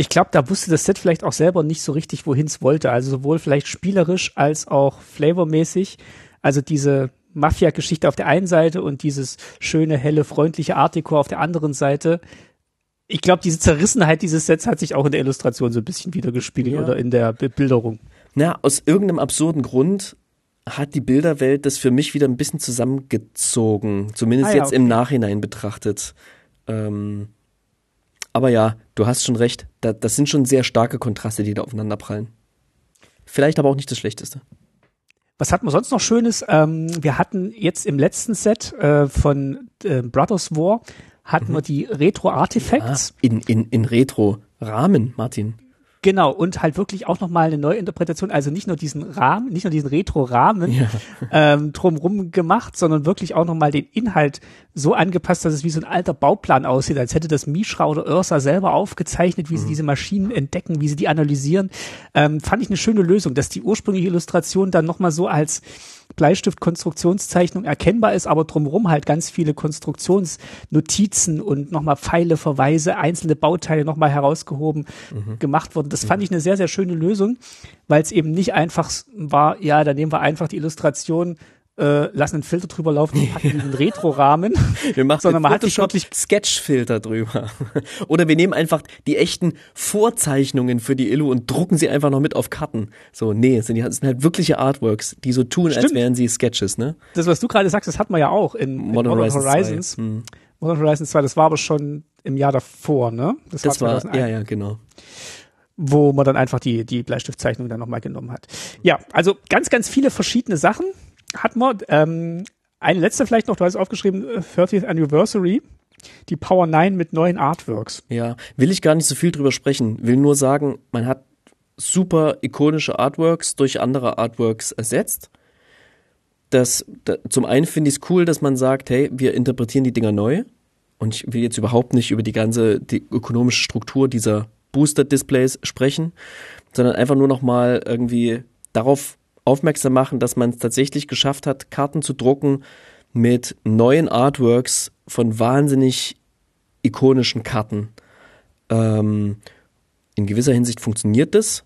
ich glaube, da wusste das Set vielleicht auch selber nicht so richtig, wohin es wollte. Also sowohl vielleicht spielerisch als auch flavormäßig. Also diese Mafia-Geschichte auf der einen Seite und dieses schöne, helle, freundliche Art Deco auf der anderen Seite. Ich glaube, diese Zerrissenheit dieses Sets hat sich auch in der Illustration so ein bisschen wiedergespiegelt ja. oder in der Bebilderung. Na, aus irgendeinem absurden Grund hat die Bilderwelt das für mich wieder ein bisschen zusammengezogen. Zumindest ah, ja, jetzt okay. im Nachhinein betrachtet. Ähm, aber ja, du hast schon recht. Da, das sind schon sehr starke Kontraste, die da aufeinander prallen. Vielleicht aber auch nicht das Schlechteste. Was hatten wir sonst noch Schönes? Ähm, wir hatten jetzt im letzten Set äh, von äh, Brothers War hatten mhm. wir die Retro Artifacts. Ja, in, in, in Retro-Rahmen, Martin. Genau, und halt wirklich auch nochmal eine neue Interpretation, also nicht nur diesen Rahmen, nicht nur diesen Retro-Rahmen ja. ähm, drumrum gemacht, sondern wirklich auch nochmal den Inhalt so angepasst, dass es wie so ein alter Bauplan aussieht, als hätte das Mishra oder Ursa selber aufgezeichnet, wie mhm. sie diese Maschinen entdecken, wie sie die analysieren. Ähm, fand ich eine schöne Lösung, dass die ursprüngliche Illustration dann nochmal so als Bleistift-Konstruktionszeichnung erkennbar ist, aber drumherum halt ganz viele Konstruktionsnotizen und nochmal Pfeile, Verweise, einzelne Bauteile nochmal herausgehoben mhm. gemacht wurden. Das fand ich eine sehr, sehr schöne Lösung, weil es eben nicht einfach war, ja, da nehmen wir einfach die Illustration äh, lassen einen Filter drüber laufen und packen einen Retro-Rahmen. Wir machen sondern man hat wirklich Sketch-Filter drüber. Oder wir nehmen einfach die echten Vorzeichnungen für die Illu und drucken sie einfach noch mit auf Karten. So, nee, sind, die, sind halt wirkliche Artworks, die so tun, Stimmt. als wären sie Sketches, ne? Das, was du gerade sagst, das hat man ja auch in, Modern, in Modern Horizons. Horizons. Hm. Modern Horizons 2, das war aber schon im Jahr davor, ne? Das, das war, war ja, ja, genau wo man dann einfach die, die Bleistiftzeichnung dann nochmal genommen hat. Ja, also ganz, ganz viele verschiedene Sachen hat man, ähm, eine letzte vielleicht noch, du hast aufgeschrieben, 30th äh, Anniversary, die Power 9 mit neuen Artworks. Ja, will ich gar nicht so viel drüber sprechen, will nur sagen, man hat super ikonische Artworks durch andere Artworks ersetzt. Das, da, zum einen finde ich es cool, dass man sagt, hey, wir interpretieren die Dinger neu. Und ich will jetzt überhaupt nicht über die ganze die ökonomische Struktur dieser Booster-Displays sprechen, sondern einfach nur noch mal irgendwie darauf aufmerksam machen, dass man es tatsächlich geschafft hat, Karten zu drucken mit neuen Artworks von wahnsinnig ikonischen Karten. Ähm, in gewisser Hinsicht funktioniert das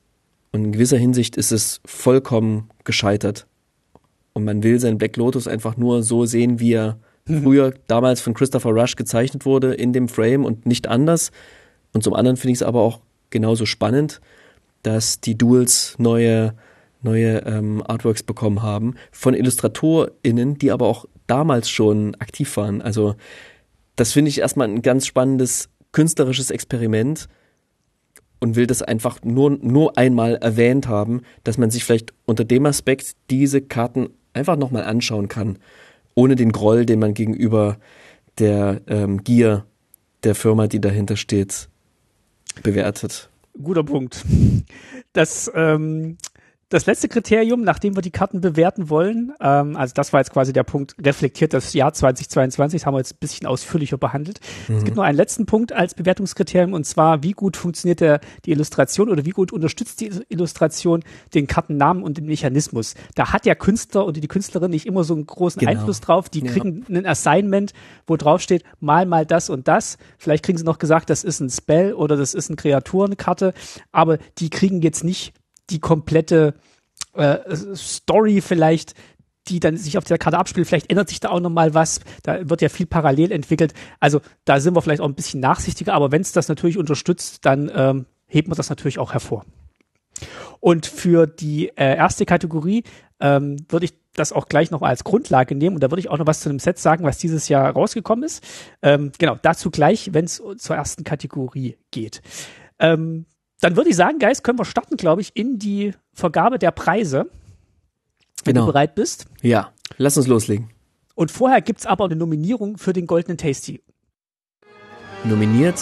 Und in gewisser Hinsicht ist es vollkommen gescheitert. Und man will seinen Black Lotus einfach nur so sehen, wie er mhm. früher damals von Christopher Rush gezeichnet wurde in dem Frame und nicht anders. Und zum anderen finde ich es aber auch genauso spannend, dass die Duels neue, neue ähm, Artworks bekommen haben von IllustratorInnen, die aber auch damals schon aktiv waren. Also das finde ich erstmal ein ganz spannendes künstlerisches Experiment und will das einfach nur, nur einmal erwähnt haben, dass man sich vielleicht unter dem Aspekt diese Karten einfach nochmal anschauen kann, ohne den Groll, den man gegenüber der ähm, Gier der Firma, die dahinter steht, bewertet. Guter Punkt. Das ähm, das letzte Kriterium, nachdem wir die Karten bewerten wollen, ähm, also das war jetzt quasi der Punkt, reflektiert das Jahr 2022, das haben wir jetzt ein bisschen ausführlicher behandelt. Mhm. Es gibt nur einen letzten Punkt als Bewertungskriterium und zwar, wie gut funktioniert der, die Illustration oder wie gut unterstützt die Illustration den Kartennamen und den Mechanismus. Da hat der Künstler oder die Künstlerin nicht immer so einen großen genau. Einfluss drauf. Die ja. kriegen ein Assignment, wo drauf steht, mal mal das und das. Vielleicht kriegen sie noch gesagt, das ist ein Spell oder das ist eine Kreaturenkarte, aber die kriegen jetzt nicht die komplette äh, Story vielleicht die dann sich auf der Karte abspielt. Vielleicht ändert sich da auch nochmal was. Da wird ja viel parallel entwickelt. Also da sind wir vielleicht auch ein bisschen nachsichtiger, aber wenn es das natürlich unterstützt, dann ähm, hebt man das natürlich auch hervor. Und für die äh, erste Kategorie ähm, würde ich das auch gleich noch als Grundlage nehmen und da würde ich auch noch was zu einem Set sagen, was dieses Jahr rausgekommen ist. Ähm, genau, dazu gleich, wenn es zur ersten Kategorie geht. Ähm, dann würde ich sagen, Geist, können wir starten, glaube ich, in die Vergabe der Preise. Wenn genau. du bereit bist. Ja, lass uns loslegen. Und vorher gibt es aber eine Nominierung für den Goldenen Tasty. Nominiert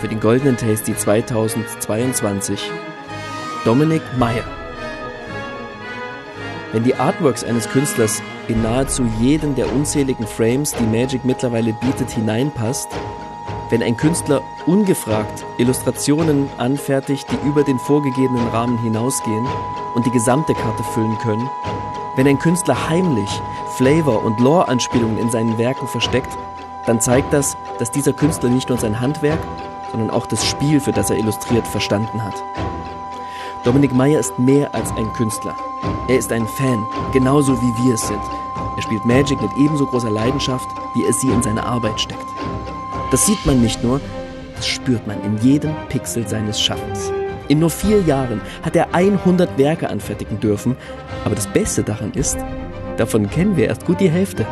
für den Goldenen Tasty 2022 Dominik Meyer. Wenn die Artworks eines Künstlers in nahezu jeden der unzähligen Frames, die Magic mittlerweile bietet, hineinpasst, wenn ein Künstler ungefragt Illustrationen anfertigt, die über den vorgegebenen Rahmen hinausgehen und die gesamte Karte füllen können, wenn ein Künstler heimlich Flavor- und Lore-Anspielungen in seinen Werken versteckt, dann zeigt das, dass dieser Künstler nicht nur sein Handwerk, sondern auch das Spiel, für das er illustriert, verstanden hat. Dominik Meyer ist mehr als ein Künstler. Er ist ein Fan, genauso wie wir es sind. Er spielt Magic mit ebenso großer Leidenschaft, wie er sie in seine Arbeit steckt. Das sieht man nicht nur, das spürt man in jedem Pixel seines Schaffens. In nur vier Jahren hat er 100 Werke anfertigen dürfen, aber das Beste daran ist, davon kennen wir erst gut die Hälfte.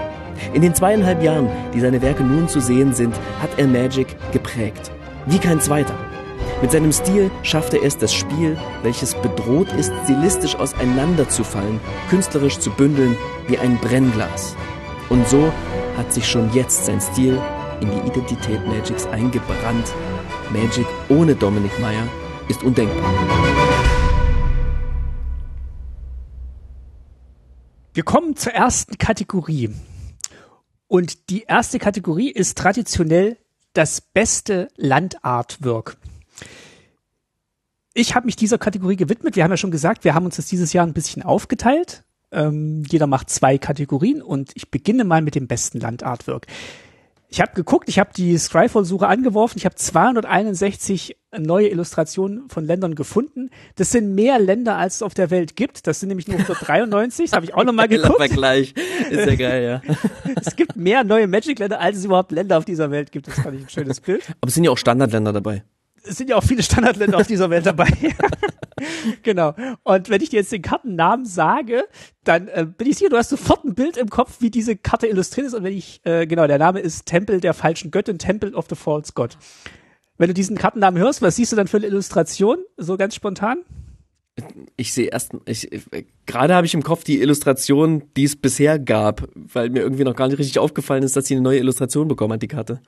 In den zweieinhalb Jahren, die seine Werke nun zu sehen sind, hat er Magic geprägt. Wie kein zweiter. Mit seinem Stil schafft er es, das Spiel, welches bedroht ist, stilistisch auseinanderzufallen, künstlerisch zu bündeln wie ein Brennglas. Und so hat sich schon jetzt sein Stil in die Identität Magics eingebrannt. Magic ohne Dominic Meyer ist undenkbar. Wir kommen zur ersten Kategorie. Und die erste Kategorie ist traditionell das beste Landartwork. Ich habe mich dieser Kategorie gewidmet. Wir haben ja schon gesagt, wir haben uns das dieses Jahr ein bisschen aufgeteilt. Ähm, jeder macht zwei Kategorien und ich beginne mal mit dem besten Landartwork. Ich habe geguckt, ich habe die Scryfall-Suche angeworfen, ich habe 261 neue Illustrationen von Ländern gefunden. Das sind mehr Länder, als es auf der Welt gibt. Das sind nämlich nur 193. Das habe ich auch nochmal geguckt. Vergleich. Ist ja geil, ja. es gibt mehr neue Magic-Länder, als es überhaupt Länder auf dieser Welt gibt. Das fand ich ein schönes Bild. Aber es sind ja auch Standardländer dabei es sind ja auch viele Standardländer auf dieser Welt dabei. genau. Und wenn ich dir jetzt den Kartennamen sage, dann äh, bin ich sicher, du hast sofort ein Bild im Kopf, wie diese Karte illustriert ist. Und wenn ich, äh, genau, der Name ist Tempel der falschen Göttin, Temple of the False God. Wenn du diesen Kartennamen hörst, was siehst du dann für eine Illustration? So ganz spontan? Ich sehe erst, ich, gerade habe ich im Kopf die Illustration, die es bisher gab, weil mir irgendwie noch gar nicht richtig aufgefallen ist, dass sie eine neue Illustration bekommen hat, die Karte.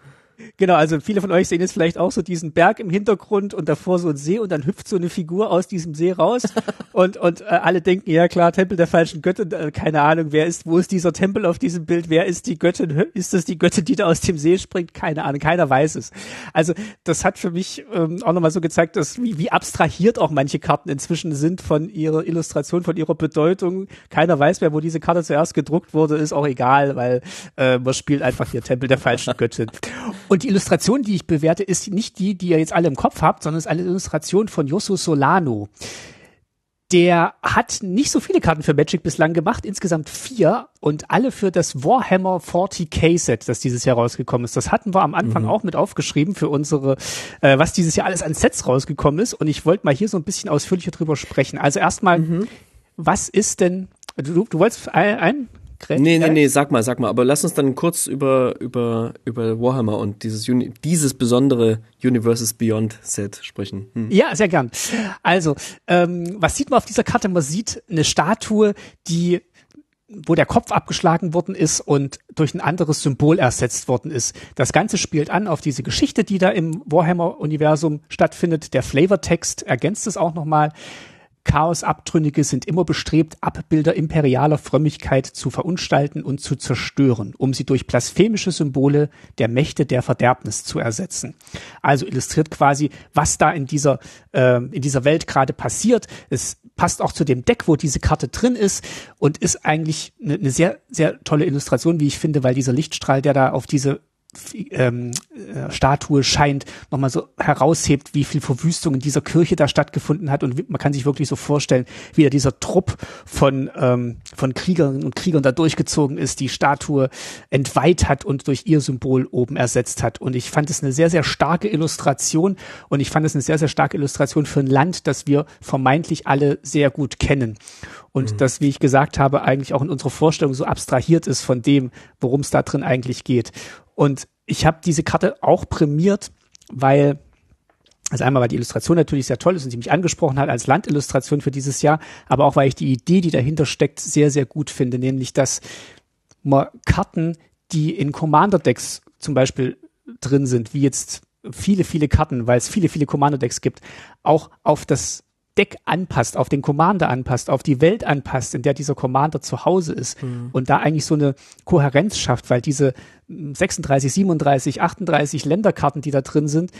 Genau, also viele von euch sehen jetzt vielleicht auch so diesen Berg im Hintergrund und davor so ein See und dann hüpft so eine Figur aus diesem See raus und und äh, alle denken, ja klar, Tempel der falschen Göttin, äh, keine Ahnung, wer ist, wo ist dieser Tempel auf diesem Bild, wer ist die Göttin, ist das die Göttin, die da aus dem See springt, keine Ahnung, keiner weiß es. Also das hat für mich ähm, auch nochmal so gezeigt, dass wie, wie abstrahiert auch manche Karten inzwischen sind von ihrer Illustration, von ihrer Bedeutung. Keiner weiß mehr, wo diese Karte zuerst gedruckt wurde, ist auch egal, weil äh, man spielt einfach hier Tempel der falschen Göttin. Und die Illustration, die ich bewerte, ist nicht die, die ihr jetzt alle im Kopf habt, sondern ist eine Illustration von Josu Solano. der hat nicht so viele Karten für Magic bislang gemacht, insgesamt vier und alle für das Warhammer 40k Set, das dieses Jahr rausgekommen ist. Das hatten wir am Anfang mhm. auch mit aufgeschrieben für unsere, äh, was dieses Jahr alles an Sets rausgekommen ist. Und ich wollte mal hier so ein bisschen ausführlicher drüber sprechen. Also erstmal, mhm. was ist denn, du, du wolltest ein, ein Grenz nee, nee, nee, sag mal, sag mal. Aber lass uns dann kurz über, über, über Warhammer und dieses, Uni dieses besondere Universes Beyond Set sprechen. Hm. Ja, sehr gern. Also, ähm, was sieht man auf dieser Karte? Man sieht eine Statue, die wo der Kopf abgeschlagen worden ist und durch ein anderes Symbol ersetzt worden ist. Das Ganze spielt an auf diese Geschichte, die da im Warhammer-Universum stattfindet. Der Flavortext ergänzt es auch nochmal. Chaosabtrünnige sind immer bestrebt, Abbilder imperialer Frömmigkeit zu verunstalten und zu zerstören, um sie durch blasphemische Symbole der Mächte der Verderbnis zu ersetzen. Also illustriert quasi, was da in dieser, äh, in dieser Welt gerade passiert. Es passt auch zu dem Deck, wo diese Karte drin ist und ist eigentlich eine, eine sehr, sehr tolle Illustration, wie ich finde, weil dieser Lichtstrahl, der da auf diese ähm, äh, Statue scheint, nochmal so heraushebt, wie viel Verwüstung in dieser Kirche da stattgefunden hat. Und man kann sich wirklich so vorstellen, wie da dieser Trupp von, ähm, von Kriegerinnen und Kriegern da durchgezogen ist, die Statue entweiht hat und durch ihr Symbol oben ersetzt hat. Und ich fand es eine sehr, sehr starke Illustration und ich fand es eine sehr, sehr starke Illustration für ein Land, das wir vermeintlich alle sehr gut kennen. Und mhm. das, wie ich gesagt habe, eigentlich auch in unserer Vorstellung so abstrahiert ist von dem, worum es da drin eigentlich geht. Und ich habe diese Karte auch prämiert, weil also einmal, weil die Illustration natürlich sehr toll ist und sie mich angesprochen hat als Landillustration für dieses Jahr, aber auch weil ich die Idee, die dahinter steckt, sehr, sehr gut finde, nämlich dass man Karten, die in Commander-Decks zum Beispiel drin sind, wie jetzt viele, viele Karten, weil es viele, viele Commander-Decks gibt, auch auf das Deck anpasst, auf den Commander anpasst, auf die Welt anpasst, in der dieser Commander zu Hause ist mhm. und da eigentlich so eine Kohärenz schafft, weil diese 36, 37, 38 Länderkarten, die da drin sind,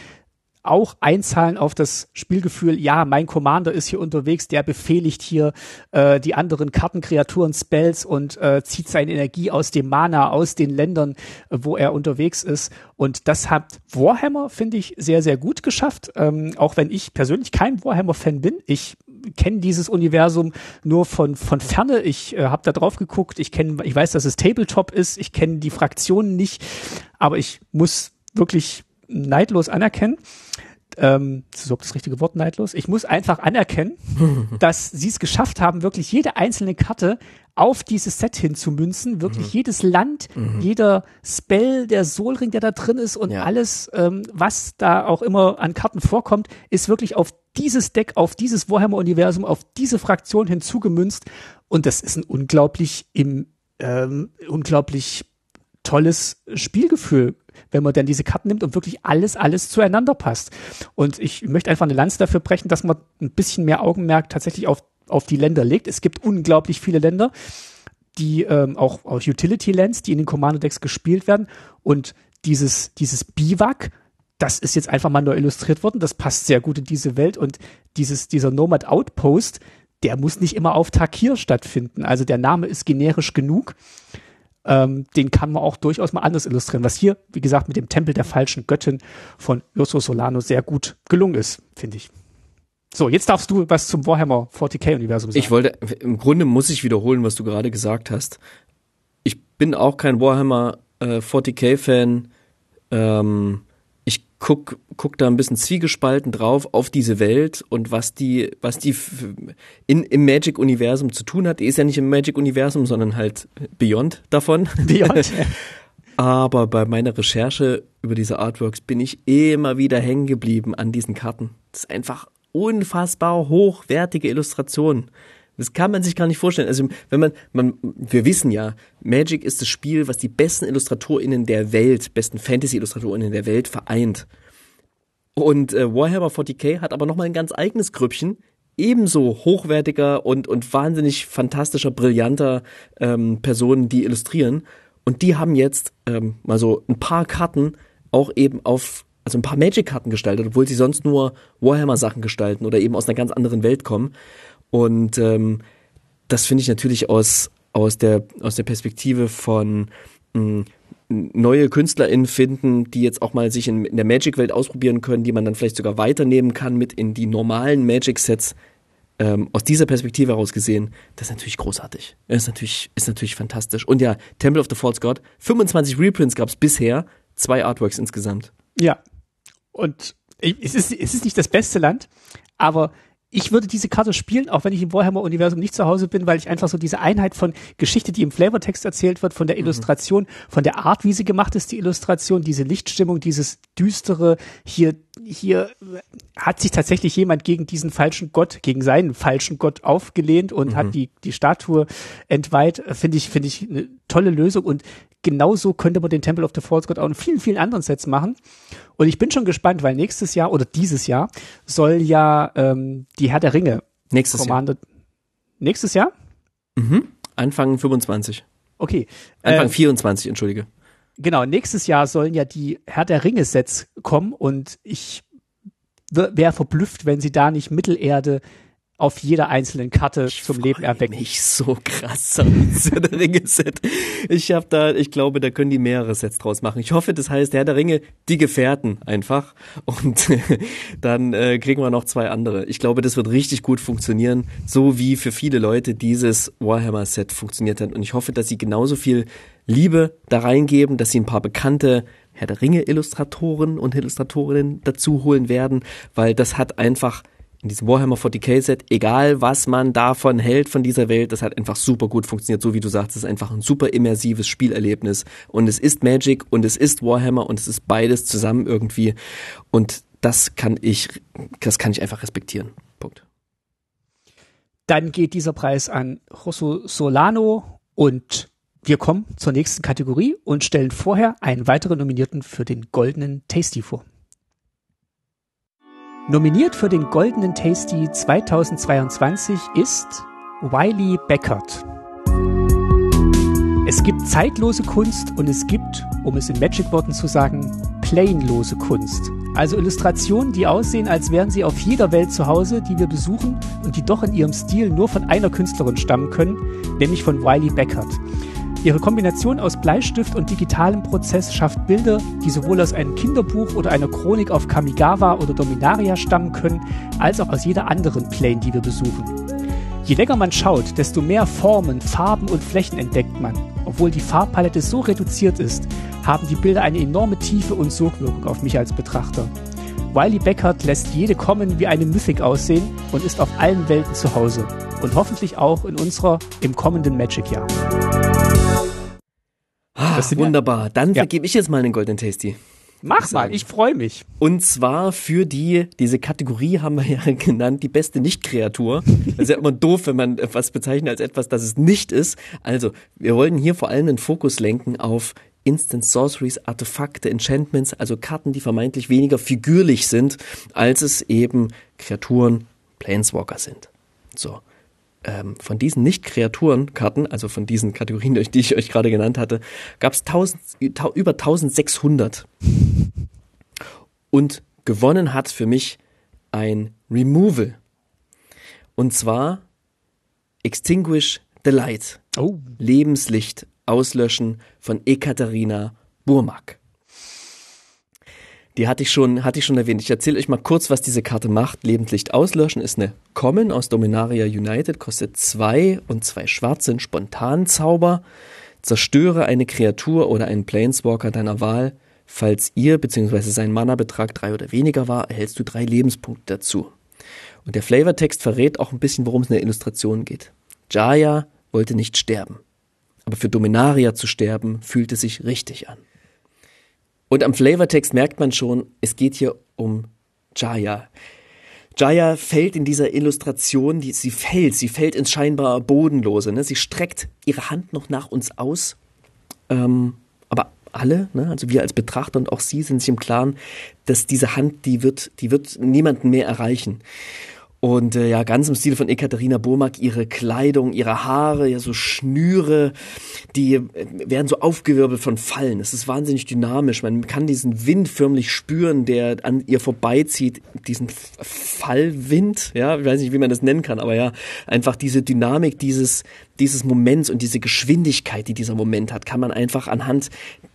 auch einzahlen auf das Spielgefühl, ja, mein Commander ist hier unterwegs, der befehligt hier äh, die anderen Kartenkreaturen, Spells und äh, zieht seine Energie aus dem Mana, aus den Ländern, äh, wo er unterwegs ist. Und das hat Warhammer, finde ich, sehr, sehr gut geschafft. Ähm, auch wenn ich persönlich kein Warhammer-Fan bin. Ich kenne dieses Universum nur von, von ferne. Ich äh, habe da drauf geguckt. Ich kenne, ich weiß, dass es Tabletop ist. Ich kenne die Fraktionen nicht. Aber ich muss wirklich neidlos anerkennen, ähm, das ist überhaupt das richtige Wort, neidlos. Ich muss einfach anerkennen, dass sie es geschafft haben, wirklich jede einzelne Karte auf dieses Set hinzumünzen, wirklich mhm. jedes Land, mhm. jeder Spell, der Solring, der da drin ist und ja. alles, ähm, was da auch immer an Karten vorkommt, ist wirklich auf dieses Deck, auf dieses Warhammer-Universum, auf diese Fraktion hinzugemünzt. Und das ist ein unglaublich im ähm, unglaublich tolles Spielgefühl wenn man dann diese Karten nimmt und wirklich alles, alles zueinander passt. Und ich möchte einfach eine Lanze dafür brechen, dass man ein bisschen mehr Augenmerk tatsächlich auf, auf die Länder legt. Es gibt unglaublich viele Länder, die ähm, auch, auch Utility Lands, die in den Commander Decks gespielt werden. Und dieses, dieses Biwak, das ist jetzt einfach mal neu illustriert worden. Das passt sehr gut in diese Welt. Und dieses, dieser Nomad Outpost, der muss nicht immer auf Takir stattfinden. Also der Name ist generisch genug ähm, den kann man auch durchaus mal anders illustrieren, was hier, wie gesagt, mit dem Tempel der falschen Göttin von Urso Solano sehr gut gelungen ist, finde ich. So, jetzt darfst du was zum Warhammer 40k-Universum sagen. Ich wollte, im Grunde muss ich wiederholen, was du gerade gesagt hast. Ich bin auch kein Warhammer äh, 40k-Fan. Ähm, guck, guck da ein bisschen zwiegespalten drauf auf diese Welt und was die, was die in, im Magic-Universum zu tun hat. Die ist ja nicht im Magic-Universum, sondern halt beyond davon. Beyond. Aber bei meiner Recherche über diese Artworks bin ich immer wieder hängen geblieben an diesen Karten. Das ist einfach unfassbar hochwertige Illustration. Das kann man sich gar nicht vorstellen. Also, wenn man, man, wir wissen ja, Magic ist das Spiel, was die besten IllustratorInnen der Welt, besten Fantasy-IllustratorInnen der Welt vereint. Und äh, Warhammer 40k hat aber nochmal ein ganz eigenes Grüppchen, ebenso hochwertiger und, und wahnsinnig fantastischer, brillanter ähm, Personen, die illustrieren. Und die haben jetzt ähm, mal so ein paar Karten auch eben auf, also ein paar Magic-Karten gestaltet, obwohl sie sonst nur Warhammer-Sachen gestalten oder eben aus einer ganz anderen Welt kommen. Und ähm, das finde ich natürlich aus, aus, der, aus der Perspektive von mh, hm, neue KünstlerInnen finden, die jetzt auch mal sich in, in der Magic-Welt ausprobieren können, die man dann vielleicht sogar weiternehmen kann mit in die normalen Magic-Sets. ähm, aus dieser Perspektive heraus gesehen, das ist natürlich großartig. Das ist natürlich, ist natürlich fantastisch. Und ja, Temple of the False God, 25 Reprints gab es bisher, zwei Artworks insgesamt. Ja. Und es ist, es ist nicht das beste Land, aber ich würde diese Karte spielen, auch wenn ich im Warhammer-Universum nicht zu Hause bin, weil ich einfach so diese Einheit von Geschichte, die im Flavortext erzählt wird, von der mhm. Illustration, von der Art, wie sie gemacht ist, die Illustration, diese Lichtstimmung, dieses düstere, hier, hier hat sich tatsächlich jemand gegen diesen falschen Gott, gegen seinen falschen Gott aufgelehnt und mhm. hat die, die Statue entweiht, finde ich, finde ich eine tolle Lösung und genauso könnte man den Temple of the False God auch in vielen, vielen anderen Sets machen. Und ich bin schon gespannt, weil nächstes Jahr oder dieses Jahr soll ja ähm, die Herr der Ringe nächstes Commander Jahr. Nächstes Jahr? Mhm. Anfang 25. Okay. Anfang äh, 24, entschuldige. Genau, nächstes Jahr sollen ja die Herr der Ringe Sets kommen und ich wäre verblüfft, wenn sie da nicht Mittelerde auf jeder einzelnen Karte ich zum Leben erwecken. Ich so krass am Herr der Ringe Set. Ich habe da, ich glaube, da können die mehrere Sets draus machen. Ich hoffe, das heißt Herr der Ringe, die Gefährten einfach. Und dann äh, kriegen wir noch zwei andere. Ich glaube, das wird richtig gut funktionieren, so wie für viele Leute dieses Warhammer Set funktioniert hat. Und ich hoffe, dass sie genauso viel Liebe da reingeben, dass sie ein paar bekannte Herr der Ringe Illustratoren und Illustratorinnen dazu holen werden, weil das hat einfach in diesem Warhammer 40k Set, egal was man davon hält von dieser Welt, das hat einfach super gut funktioniert, so wie du sagst, es ist einfach ein super immersives Spielerlebnis und es ist Magic und es ist Warhammer und es ist beides zusammen irgendwie und das kann ich, das kann ich einfach respektieren. Punkt. Dann geht dieser Preis an Rosso Solano und wir kommen zur nächsten Kategorie und stellen vorher einen weiteren Nominierten für den goldenen Tasty vor. Nominiert für den Goldenen Tasty 2022 ist Wiley Beckert. Es gibt zeitlose Kunst und es gibt, um es in Magic-Worten zu sagen, plainlose Kunst. Also Illustrationen, die aussehen, als wären sie auf jeder Welt zu Hause, die wir besuchen und die doch in ihrem Stil nur von einer Künstlerin stammen können, nämlich von Wiley Beckert. Ihre Kombination aus Bleistift und digitalem Prozess schafft Bilder, die sowohl aus einem Kinderbuch oder einer Chronik auf Kamigawa oder Dominaria stammen können, als auch aus jeder anderen Plane, die wir besuchen. Je länger man schaut, desto mehr Formen, Farben und Flächen entdeckt man. Obwohl die Farbpalette so reduziert ist, haben die Bilder eine enorme Tiefe und Sogwirkung auf mich als Betrachter. Wiley Beckert lässt jede Common wie eine Mythic aussehen und ist auf allen Welten zu Hause. Und hoffentlich auch in unserer im kommenden Magic-Jahr. Ah, wunderbar. Dann ja. vergebe ich jetzt mal einen Golden Tasty. Mach mal, ich freue mich. Und zwar für die, diese Kategorie haben wir ja genannt, die beste Nicht-Kreatur. Das ist ja immer doof, wenn man etwas bezeichnet als etwas, das es nicht ist. Also, wir wollen hier vor allem den Fokus lenken auf Instant Sorceries, Artefakte, Enchantments, also Karten, die vermeintlich weniger figürlich sind, als es eben Kreaturen, Planeswalker sind. So ähm, von diesen Nicht-Kreaturen-Karten, also von diesen Kategorien, die ich euch gerade genannt hatte, gab es über 1600. Und gewonnen hat für mich ein Removal. Und zwar Extinguish the Light. Oh. Lebenslicht auslöschen von Ekaterina Burmak. Die hatte ich schon, hatte ich schon erwähnt. Ich erzähle euch mal kurz, was diese Karte macht. Lebenslicht auslöschen ist eine Common aus Dominaria United, kostet zwei und zwei schwarzen Spontanzauber. Zerstöre eine Kreatur oder einen Planeswalker deiner Wahl. Falls ihr bzw. sein Mana-Betrag drei oder weniger war, erhältst du drei Lebenspunkte dazu. Und der Flavortext verrät auch ein bisschen, worum es in der Illustration geht. Jaya wollte nicht sterben. Aber für Dominaria zu sterben, fühlte sich richtig an. Und am Flavortext merkt man schon, es geht hier um Jaya. Jaya fällt in dieser Illustration, die, sie fällt, sie fällt ins scheinbar Bodenlose. Ne? Sie streckt ihre Hand noch nach uns aus. Ähm, aber alle, ne? also wir als Betrachter und auch sie sind sich im Klaren, dass diese Hand, die wird, die wird niemanden mehr erreichen. Und äh, ja, ganz im Stil von Ekaterina Burmak, ihre Kleidung, ihre Haare, ja so Schnüre, die äh, werden so aufgewirbelt von Fallen. Es ist wahnsinnig dynamisch. Man kann diesen Wind förmlich spüren, der an ihr vorbeizieht. Diesen Fallwind, ja, ich weiß nicht, wie man das nennen kann, aber ja, einfach diese Dynamik dieses, dieses Moments und diese Geschwindigkeit, die dieser Moment hat, kann man einfach anhand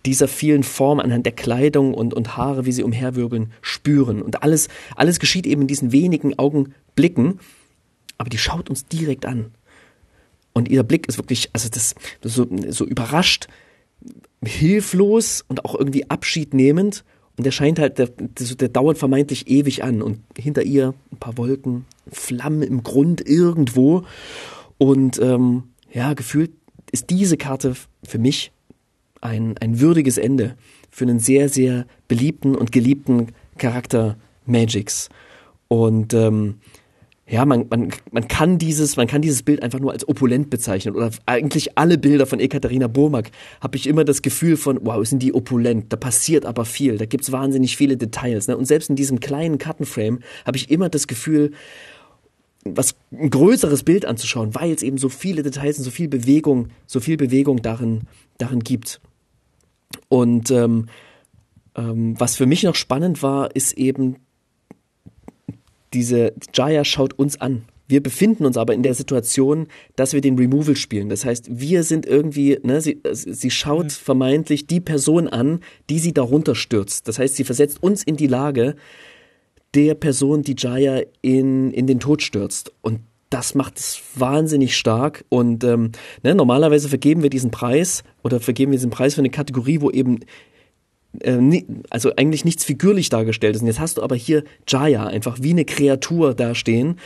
dieser vielen Formen, anhand der Kleidung und, und Haare, wie sie umherwirbeln, spüren. Und alles, alles geschieht eben in diesen wenigen Augenblicken. aber die schaut uns direkt an. Und ihr Blick ist wirklich, also das, so, so überrascht, hilflos und auch irgendwie abschiednehmend. Und der scheint halt, der, der dauert vermeintlich ewig an. Und hinter ihr ein paar Wolken, Flammen im Grund irgendwo. Und ähm, ja, gefühlt ist diese Karte für mich ein, ein würdiges Ende für einen sehr, sehr beliebten und geliebten Charakter Magics. Und ähm, ja, man, man, man kann dieses, man kann dieses Bild einfach nur als opulent bezeichnen. Oder eigentlich alle Bilder von Ekaterina Burmak habe ich immer das Gefühl von, wow, sind die opulent, da passiert aber viel, da gibt's wahnsinnig viele Details. Ne? Und selbst in diesem kleinen Kartenframe habe ich immer das Gefühl, was ein größeres Bild anzuschauen, weil es eben so viele Details und so viel Bewegung, so viel Bewegung darin, darin gibt. Und ähm, ähm, was für mich noch spannend war, ist eben diese Jaya schaut uns an. Wir befinden uns aber in der Situation, dass wir den Removal spielen. Das heißt, wir sind irgendwie, ne, sie, sie schaut vermeintlich die Person an, die sie darunter stürzt. Das heißt, sie versetzt uns in die Lage der Person, die Jaya in, in den Tod stürzt. Und das macht es wahnsinnig stark. Und ähm, ne, normalerweise vergeben wir diesen Preis oder vergeben wir diesen Preis für eine Kategorie, wo eben äh, also eigentlich nichts figürlich dargestellt ist. Und jetzt hast du aber hier Jaya einfach wie eine Kreatur dastehen.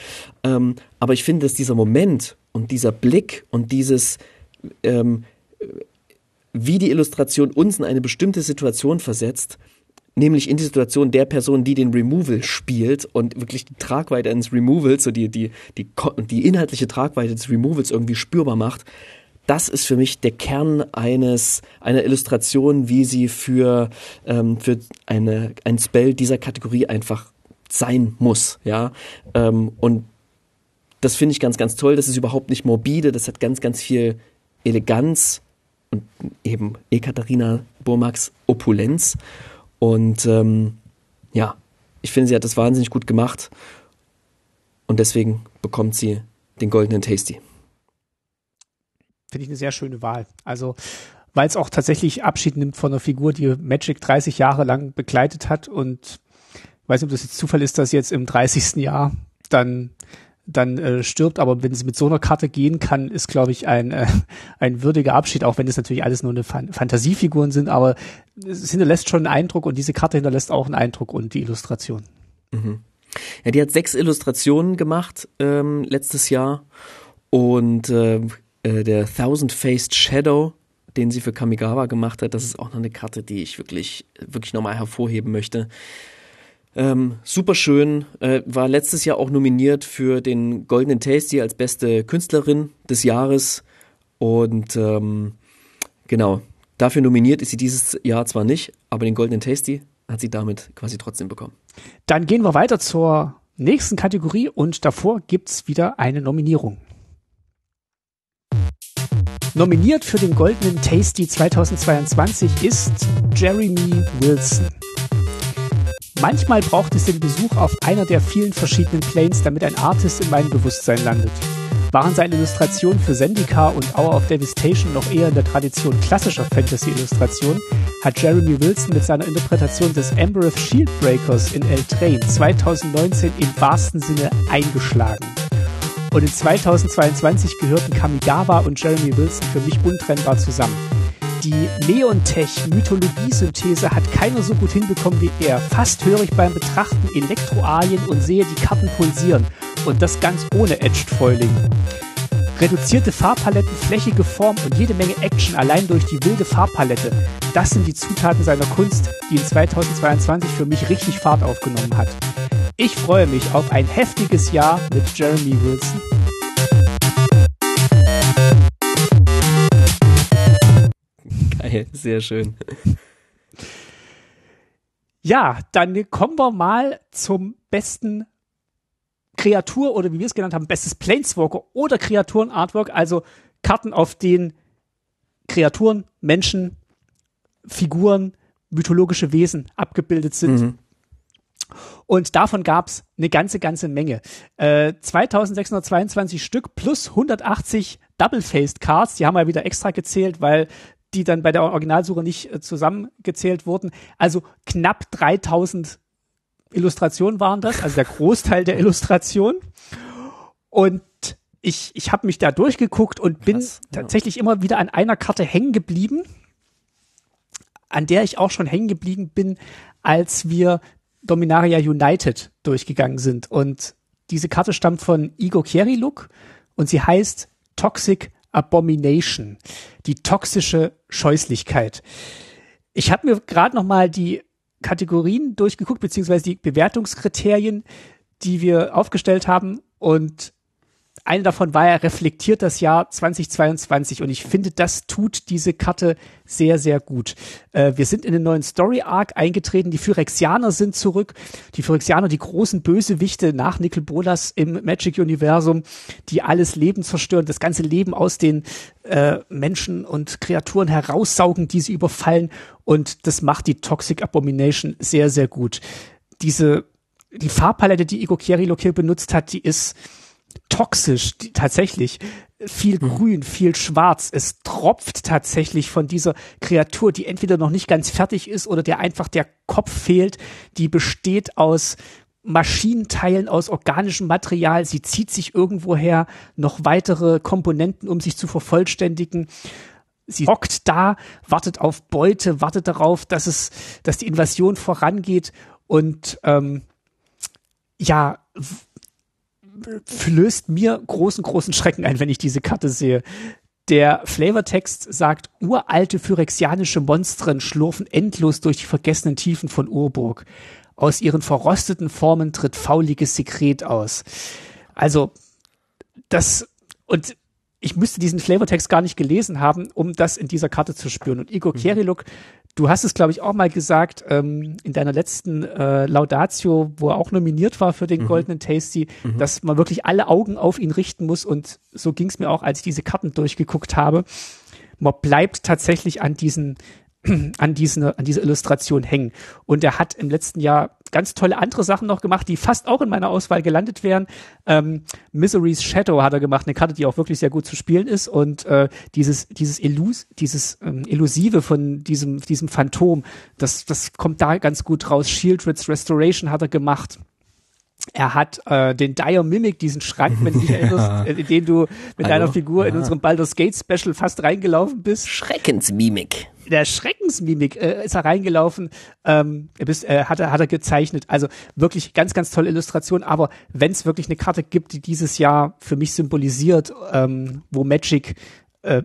Ähm, aber ich finde, dass dieser Moment und dieser Blick und dieses, ähm, wie die Illustration uns in eine bestimmte Situation versetzt, nämlich in die Situation der Person, die den Removal spielt und wirklich die Tragweite eines Removals, so die, die, die, die inhaltliche Tragweite des Removals irgendwie spürbar macht, das ist für mich der Kern eines einer Illustration, wie sie für ähm, für eine ein Spell dieser Kategorie einfach sein muss, ja. Ähm, und das finde ich ganz, ganz toll. Das ist überhaupt nicht morbide. Das hat ganz, ganz viel Eleganz und eben Ekaterina Burmaks Opulenz. Und ähm, ja, ich finde, sie hat das wahnsinnig gut gemacht. Und deswegen bekommt sie den goldenen Tasty finde ich eine sehr schöne Wahl. Also, weil es auch tatsächlich Abschied nimmt von einer Figur, die Magic 30 Jahre lang begleitet hat und weiß nicht, ob das jetzt Zufall ist, dass jetzt im 30. Jahr dann dann äh, stirbt, aber wenn sie mit so einer Karte gehen kann, ist, glaube ich, ein, äh, ein würdiger Abschied, auch wenn es natürlich alles nur eine Fan Fantasiefiguren sind, aber es hinterlässt schon einen Eindruck und diese Karte hinterlässt auch einen Eindruck und die Illustration. Mhm. Ja, die hat sechs Illustrationen gemacht ähm, letztes Jahr und äh, äh, der Thousand-Faced Shadow, den sie für Kamigawa gemacht hat, das ist auch noch eine Karte, die ich wirklich, wirklich nochmal hervorheben möchte. Ähm, super schön, äh, war letztes Jahr auch nominiert für den Goldenen Tasty als beste Künstlerin des Jahres und ähm, genau, dafür nominiert ist sie dieses Jahr zwar nicht, aber den Goldenen Tasty hat sie damit quasi trotzdem bekommen. Dann gehen wir weiter zur nächsten Kategorie und davor gibt's wieder eine Nominierung. Nominiert für den Goldenen Tasty 2022 ist Jeremy Wilson. Manchmal braucht es den Besuch auf einer der vielen verschiedenen Planes, damit ein Artist in meinem Bewusstsein landet. Waren seine Illustrationen für Zendika und Hour of Devastation noch eher in der Tradition klassischer Fantasy-Illustrationen, hat Jeremy Wilson mit seiner Interpretation des Embereth Shieldbreakers in Eldraine 2019 im wahrsten Sinne eingeschlagen. Und in 2022 gehörten Kamigawa und Jeremy Wilson für mich untrennbar zusammen. Die Neontech-Mythologie-Synthese hat keiner so gut hinbekommen wie er. Fast höre ich beim Betrachten Elektroalien und sehe die Karten pulsieren. Und das ganz ohne Edged Foiling. Reduzierte Farbpaletten, flächige Form und jede Menge Action allein durch die wilde Farbpalette. Das sind die Zutaten seiner Kunst, die in 2022 für mich richtig Fahrt aufgenommen hat. Ich freue mich auf ein heftiges Jahr mit Jeremy Wilson. Geil, sehr schön. Ja, dann kommen wir mal zum besten Kreatur oder wie wir es genannt haben, bestes Planeswalker oder Kreaturen-Artwork, also Karten, auf denen Kreaturen, Menschen, Figuren, mythologische Wesen abgebildet sind. Mhm. Und davon gab es eine ganze, ganze Menge. Äh, 2622 Stück plus 180 Double-Faced Cards. Die haben wir wieder extra gezählt, weil die dann bei der Originalsuche nicht äh, zusammengezählt wurden. Also knapp 3000 Illustrationen waren das, also der Großteil der Illustration. Und ich, ich habe mich da durchgeguckt und bin Krass, ja. tatsächlich immer wieder an einer Karte hängen geblieben, an der ich auch schon hängen geblieben bin, als wir Dominaria United durchgegangen sind. Und diese Karte stammt von Igor Kieriluk und sie heißt Toxic Abomination, die toxische Scheußlichkeit. Ich habe mir gerade noch mal die Kategorien durchgeguckt, beziehungsweise die Bewertungskriterien, die wir aufgestellt haben. Und eine davon war ja reflektiert das Jahr 2022 und ich finde, das tut diese Karte sehr, sehr gut. Äh, wir sind in den neuen Story Arc eingetreten, die Phyrexianer sind zurück, die Phyrexianer, die großen Bösewichte nach Nicol Bolas im Magic Universum, die alles Leben zerstören, das ganze Leben aus den äh, Menschen und Kreaturen heraussaugen, die sie überfallen und das macht die Toxic Abomination sehr, sehr gut. Diese, die Farbpalette, die Igor Kierilok hier benutzt hat, die ist toxisch, die, tatsächlich. Viel grün, viel schwarz. Es tropft tatsächlich von dieser Kreatur, die entweder noch nicht ganz fertig ist oder der einfach der Kopf fehlt. Die besteht aus Maschinenteilen aus organischem Material. Sie zieht sich irgendwoher noch weitere Komponenten, um sich zu vervollständigen. Sie hockt da, wartet auf Beute, wartet darauf, dass es, dass die Invasion vorangeht und ähm, ja, flößt mir großen, großen Schrecken ein, wenn ich diese Karte sehe. Der Flavortext sagt, uralte phyrexianische Monstren schlurfen endlos durch die vergessenen Tiefen von Urburg. Aus ihren verrosteten Formen tritt fauliges Sekret aus. Also, das, und ich müsste diesen Flavortext gar nicht gelesen haben, um das in dieser Karte zu spüren. Und Igor mhm. Keriluk Du hast es, glaube ich, auch mal gesagt ähm, in deiner letzten äh, Laudatio, wo er auch nominiert war für den mhm. Goldenen Tasty, mhm. dass man wirklich alle Augen auf ihn richten muss. Und so ging es mir auch, als ich diese Karten durchgeguckt habe. Man bleibt tatsächlich an diesen an diese, an diese Illustration hängen. Und er hat im letzten Jahr ganz tolle andere Sachen noch gemacht, die fast auch in meiner Auswahl gelandet wären. Ähm, Misery's Shadow hat er gemacht, eine Karte, die auch wirklich sehr gut zu spielen ist. Und äh, dieses, dieses, Illus, dieses ähm, Illusive von diesem, diesem Phantom, das, das kommt da ganz gut raus. Shieldred's Restoration hat er gemacht. Er hat äh, den Dire Mimic, diesen Schrank, wenn du dich erinnerst, in den du mit Hallo? deiner Figur ja. in unserem Baldur's Gate Special fast reingelaufen bist. Schreckensmimik der Schreckensmimik äh, ist er reingelaufen, ähm, bis, äh, hat, er, hat er gezeichnet. Also wirklich ganz, ganz tolle Illustration. Aber wenn es wirklich eine Karte gibt, die dieses Jahr für mich symbolisiert, ähm, wo Magic äh,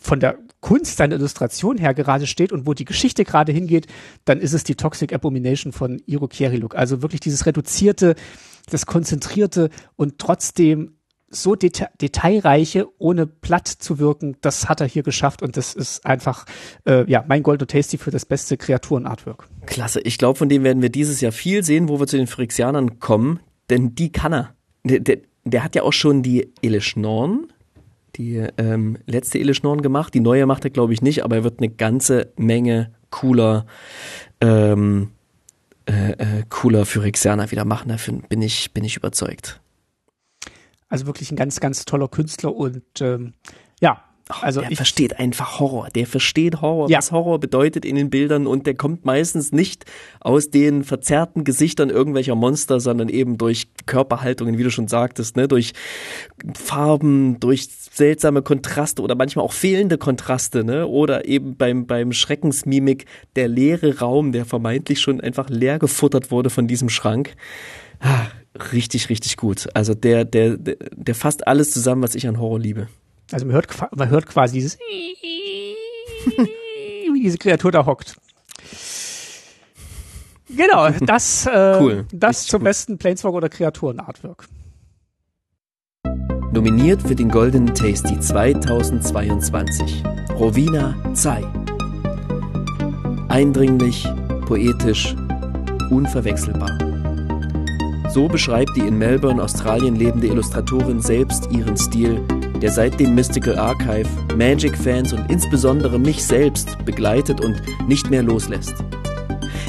von der Kunst seiner Illustration her gerade steht und wo die Geschichte gerade hingeht, dann ist es die Toxic Abomination von Iro Kieriluk. Also wirklich dieses reduzierte, das konzentrierte und trotzdem so deta detailreiche, ohne platt zu wirken, das hat er hier geschafft und das ist einfach äh, ja mein Goldo Tasty für das beste Kreaturen-Artwork. Klasse, ich glaube, von dem werden wir dieses Jahr viel sehen, wo wir zu den Phyrexianern kommen, denn die kann er. Der, der, der hat ja auch schon die Eleschnorn, die ähm, letzte Eleschnorn gemacht, die neue macht er glaube ich nicht, aber er wird eine ganze Menge cooler ähm, äh, äh, cooler Phyrexianer wieder machen, davon bin ich, bin ich überzeugt. Also wirklich ein ganz, ganz toller Künstler und ähm, ja, also der ich, versteht einfach Horror. Der versteht Horror, ja. was Horror bedeutet in den Bildern und der kommt meistens nicht aus den verzerrten Gesichtern irgendwelcher Monster, sondern eben durch Körperhaltungen, wie du schon sagtest, ne, durch Farben, durch seltsame Kontraste oder manchmal auch fehlende Kontraste, ne, oder eben beim beim Schreckensmimik der leere Raum, der vermeintlich schon einfach leer gefuttert wurde von diesem Schrank. Richtig, richtig gut. Also der, der, der, der fasst alles zusammen, was ich an Horror liebe. Also man hört, man hört quasi dieses wie diese Kreatur da hockt. Genau, das, äh, cool. das zum gut. besten Planeswalker oder Kreaturen-Artwork. Nominiert für den Golden Tasty 2022. Rowena Zai. Eindringlich, poetisch, unverwechselbar. So beschreibt die in Melbourne, Australien lebende Illustratorin selbst ihren Stil, der seit dem Mystical Archive Magic-Fans und insbesondere mich selbst begleitet und nicht mehr loslässt.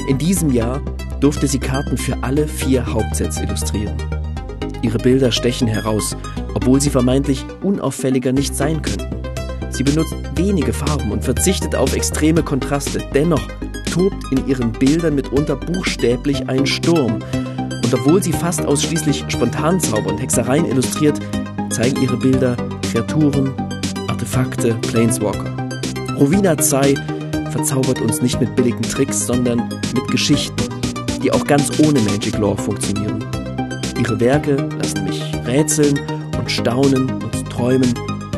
In diesem Jahr durfte sie Karten für alle vier Hauptsets illustrieren. Ihre Bilder stechen heraus, obwohl sie vermeintlich unauffälliger nicht sein könnten. Sie benutzt wenige Farben und verzichtet auf extreme Kontraste. Dennoch tobt in ihren Bildern mitunter buchstäblich ein Sturm, Und obwohl sie fast ausschließlich Spontanzauber und Hexereien illustriert, zeigen ihre Bilder Kreaturen, Artefakte, Planeswalker. Rowena Zai verzaubert uns nicht mit billigen Tricks, sondern mit Geschichten, die auch ganz ohne Magic Lore funktionieren. Ihre Werke lassen mich rätseln und staunen und träumen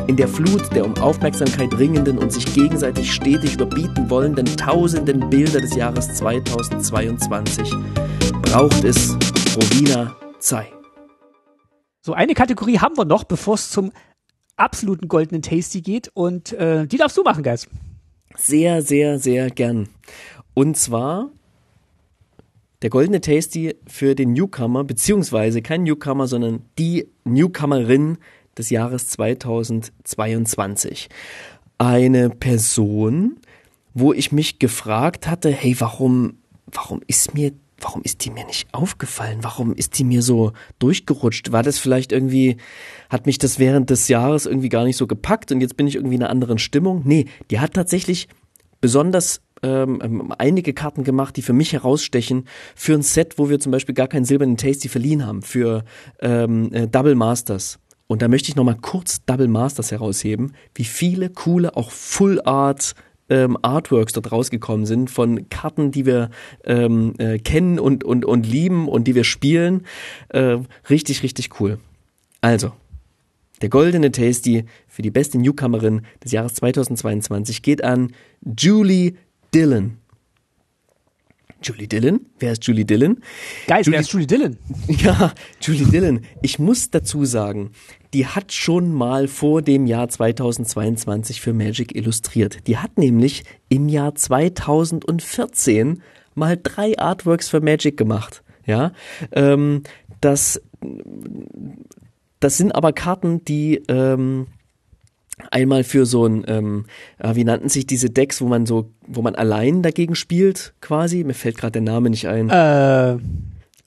in der Flut der um Aufmerksamkeit ringenden und sich gegenseitig stetig überbieten wollenden tausenden Bilder des Jahres 2022 braucht es Rowena Zai. So, eine Kategorie haben wir noch, bevor es zum absoluten goldenen Tasty geht und äh, die darfst du machen, Geist. Sehr, sehr, sehr gern. Und zwar der goldene Tasty für den Newcomer, beziehungsweise kein Newcomer, sondern die Newcomerin des Jahres 2022. Eine Person, wo ich mich gefragt hatte, hey, warum, warum ist mir warum ist die mir nicht aufgefallen? Warum ist die mir so durchgerutscht? War das vielleicht irgendwie, hat mich das während des Jahres irgendwie gar nicht so gepackt und jetzt bin ich irgendwie in einer anderen Stimmung? Nee, die hat tatsächlich besonders ähm, ähm, einige Karten gemacht, die für mich herausstechen, für ein Set, wo wir zum Beispiel gar keinen silbernen Tasty verliehen haben, für ähm, äh, Double Masters. Und da möchte ich nochmal kurz Double Masters herausheben, wie viele coole, auch Full Art ähm, Artworks dort rausgekommen sind von Karten, die wir ähm, äh, kennen und, und, und lieben und die wir spielen. Äh, richtig, richtig cool. Also, der goldene Tasty für die beste Newcomerin des Jahres 2022 geht an Julie Dillon. Julie Dillon? Wer ist Julie Dillon? Geil, wer ist Julie Dillon? Ja, Julie Dillon. Ich muss dazu sagen, die hat schon mal vor dem Jahr 2022 für Magic illustriert. Die hat nämlich im Jahr 2014 mal drei Artworks für Magic gemacht. Ja, ähm, das, das sind aber Karten, die ähm, einmal für so ein, ähm, wie nannten sich diese Decks, wo man so, wo man allein dagegen spielt, quasi. Mir fällt gerade der Name nicht ein. Äh,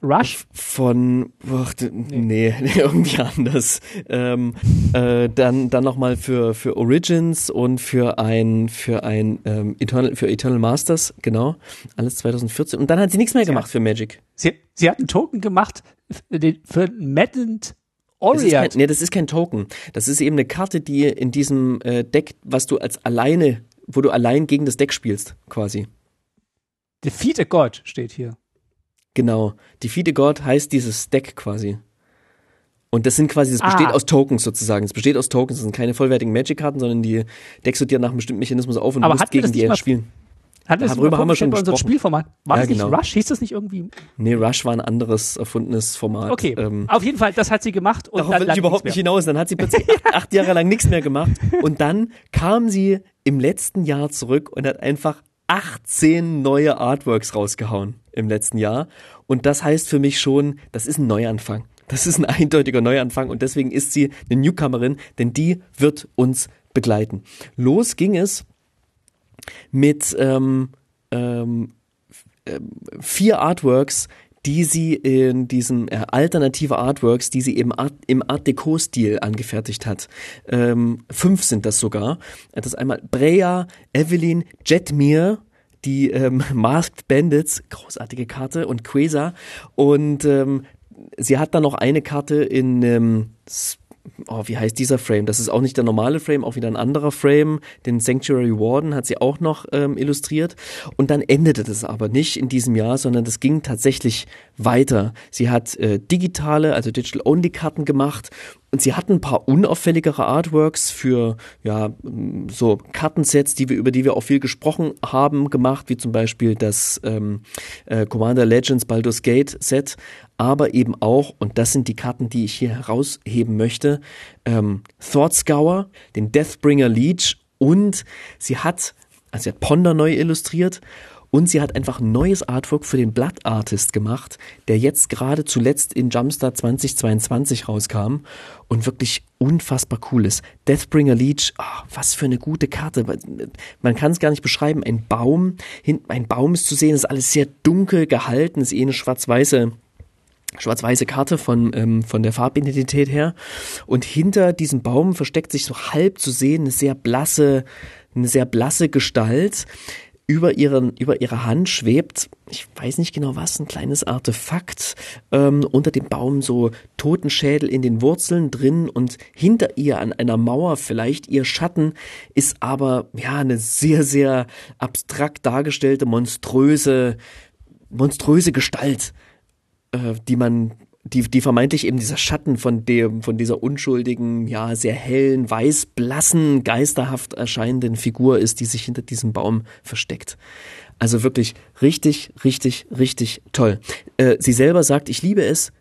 Rush? Von, boah, nee, nee, irgendwie anders. Ähm, äh, dann dann nochmal für, für Origins und für ein, für ein ähm, Eternal, für Eternal Masters, genau. Alles 2014. Und dann hat sie nichts mehr sie gemacht hat, für Magic. Sie, sie hat einen Token gemacht für, für Maddened Orient. Das kein, nee, das ist kein Token. Das ist eben eine Karte, die in diesem äh, Deck, was du als alleine, wo du allein gegen das Deck spielst, quasi. Defeat a God steht hier. Genau. Defeat a God heißt dieses Deck quasi. Und das sind quasi, das ah. besteht aus Tokens sozusagen. Es besteht aus Tokens. Das sind keine vollwertigen Magic-Karten, sondern die deckst du dir nach einem bestimmten Mechanismus auf und Aber musst gegen die spielen. Hat das Darüber haben wir schon gesprochen. Spielformat. War ja, das nicht genau. Rush? Hieß das nicht irgendwie? Nee, Rush war ein anderes erfundenes Format. Okay, ähm, auf jeden Fall, das hat sie gemacht. Und darauf will ich überhaupt nicht hinaus. Dann hat sie plötzlich acht, acht Jahre lang nichts mehr gemacht. Und dann kam sie im letzten Jahr zurück und hat einfach 18 neue Artworks rausgehauen im letzten Jahr. Und das heißt für mich schon, das ist ein Neuanfang. Das ist ein eindeutiger Neuanfang und deswegen ist sie eine Newcomerin, denn die wird uns begleiten. Los ging es mit ähm, ähm, äh, vier Artworks, die sie in diesem äh, alternative Artworks, die sie eben Art, im Art Deco Stil angefertigt hat. Ähm, fünf sind das sogar. Das ist einmal Breya, Evelyn, Jetmir, die ähm, Masked Bandits, großartige Karte und Quasar und ähm, sie hat dann noch eine Karte in ähm, oh, wie heißt dieser Frame? Das ist auch nicht der normale Frame, auch wieder ein anderer Frame. Den Sanctuary Warden hat sie auch noch ähm, illustriert. Und dann endete das aber nicht in diesem Jahr, sondern das ging tatsächlich weiter. Sie hat äh, digitale, also Digital-Only-Karten gemacht und sie hatten ein paar unauffälligere Artworks für ja so Kartensets, die wir über die wir auch viel gesprochen haben, gemacht, wie zum Beispiel das ähm, äh, Commander Legends Baldur's Gate Set, aber eben auch und das sind die Karten, die ich hier herausheben möchte, ähm, Thoughtscour, den Deathbringer Leech und sie hat also sie hat Ponder neu illustriert und sie hat einfach ein neues Artwork für den Blood Artist gemacht, der jetzt gerade zuletzt in Jumpstart 2022 rauskam und wirklich unfassbar cool ist. Deathbringer Leech, oh, was für eine gute Karte. Man kann es gar nicht beschreiben. Ein Baum, hinten ein Baum ist zu sehen, ist alles sehr dunkel gehalten, ist eh eine schwarz-weiße schwarz-weiße Karte von, ähm, von der Farbidentität her. Und hinter diesem Baum versteckt sich so halb zu sehen eine sehr blasse, eine sehr blasse Gestalt, über ihren über ihrer Hand schwebt, ich weiß nicht genau was, ein kleines Artefakt ähm, unter dem Baum so Totenschädel in den Wurzeln drin. Und hinter ihr an einer Mauer vielleicht ihr Schatten ist aber ja eine sehr sehr abstrakt dargestellte monströse monströse Gestalt, äh, die man die, die vermeintlich eben dieser Schatten von dem, von dieser unschuldigen, ja, sehr hellen, weißblassen, geisterhaft erscheinenden Figur ist, die sich hinter diesem Baum versteckt. Also wirklich richtig, richtig, richtig toll. Äh, sie selber sagt, ich liebe es,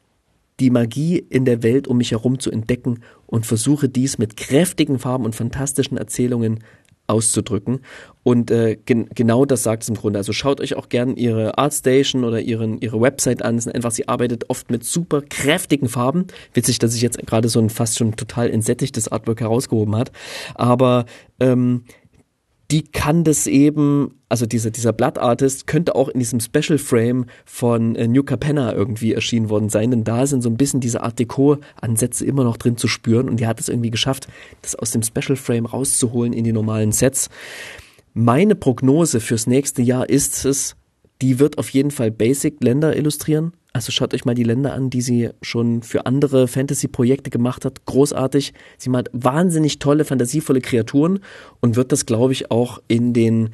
die Magie in der Welt um mich herum zu entdecken und versuche dies mit kräftigen Farben und fantastischen Erzählungen auszudrücken. Und äh, gen genau das sagt es im Grunde. Also schaut euch auch gern ihre Artstation oder ihren, ihre Website an. Es sind einfach, sie arbeitet oft mit super kräftigen Farben. Witzig, dass sich jetzt gerade so ein fast schon total entsättigtes Artwork herausgehoben hat. Aber ähm, die kann das eben, also dieser, dieser Blood Artist könnte auch in diesem Special Frame von äh, New Capenna irgendwie erschienen worden sein, denn da sind so ein bisschen diese Art Deco-Ansätze immer noch drin zu spüren und die hat es irgendwie geschafft, das aus dem Special Frame rauszuholen in die normalen Sets. Meine Prognose fürs nächste Jahr ist es, die wird auf jeden Fall Basic-Länder illustrieren. Also schaut euch mal die Länder an, die sie schon für andere Fantasy-Projekte gemacht hat. Großartig. Sie macht wahnsinnig tolle, fantasievolle Kreaturen und wird das, glaube ich, auch in den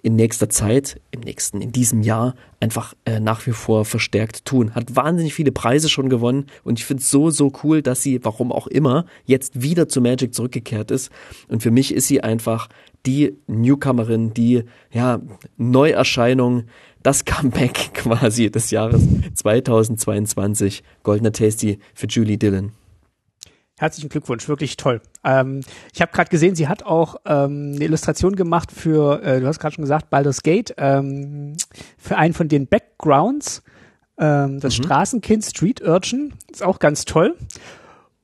in nächster Zeit, im nächsten, in diesem Jahr einfach äh, nach wie vor verstärkt tun. Hat wahnsinnig viele Preise schon gewonnen und ich finde es so, so cool, dass sie, warum auch immer, jetzt wieder zu Magic zurückgekehrt ist. Und für mich ist sie einfach die Newcomerin, die ja, Neuerscheinung, das Comeback quasi des Jahres 2022. Goldener Tasty für Julie Dillon. Herzlichen Glückwunsch, wirklich toll. Ähm, ich habe gerade gesehen, sie hat auch ähm, eine Illustration gemacht für, äh, du hast gerade schon gesagt, Baldur's Gate, ähm, für einen von den Backgrounds, ähm, das mhm. Straßenkind Street Urchin, ist auch ganz toll.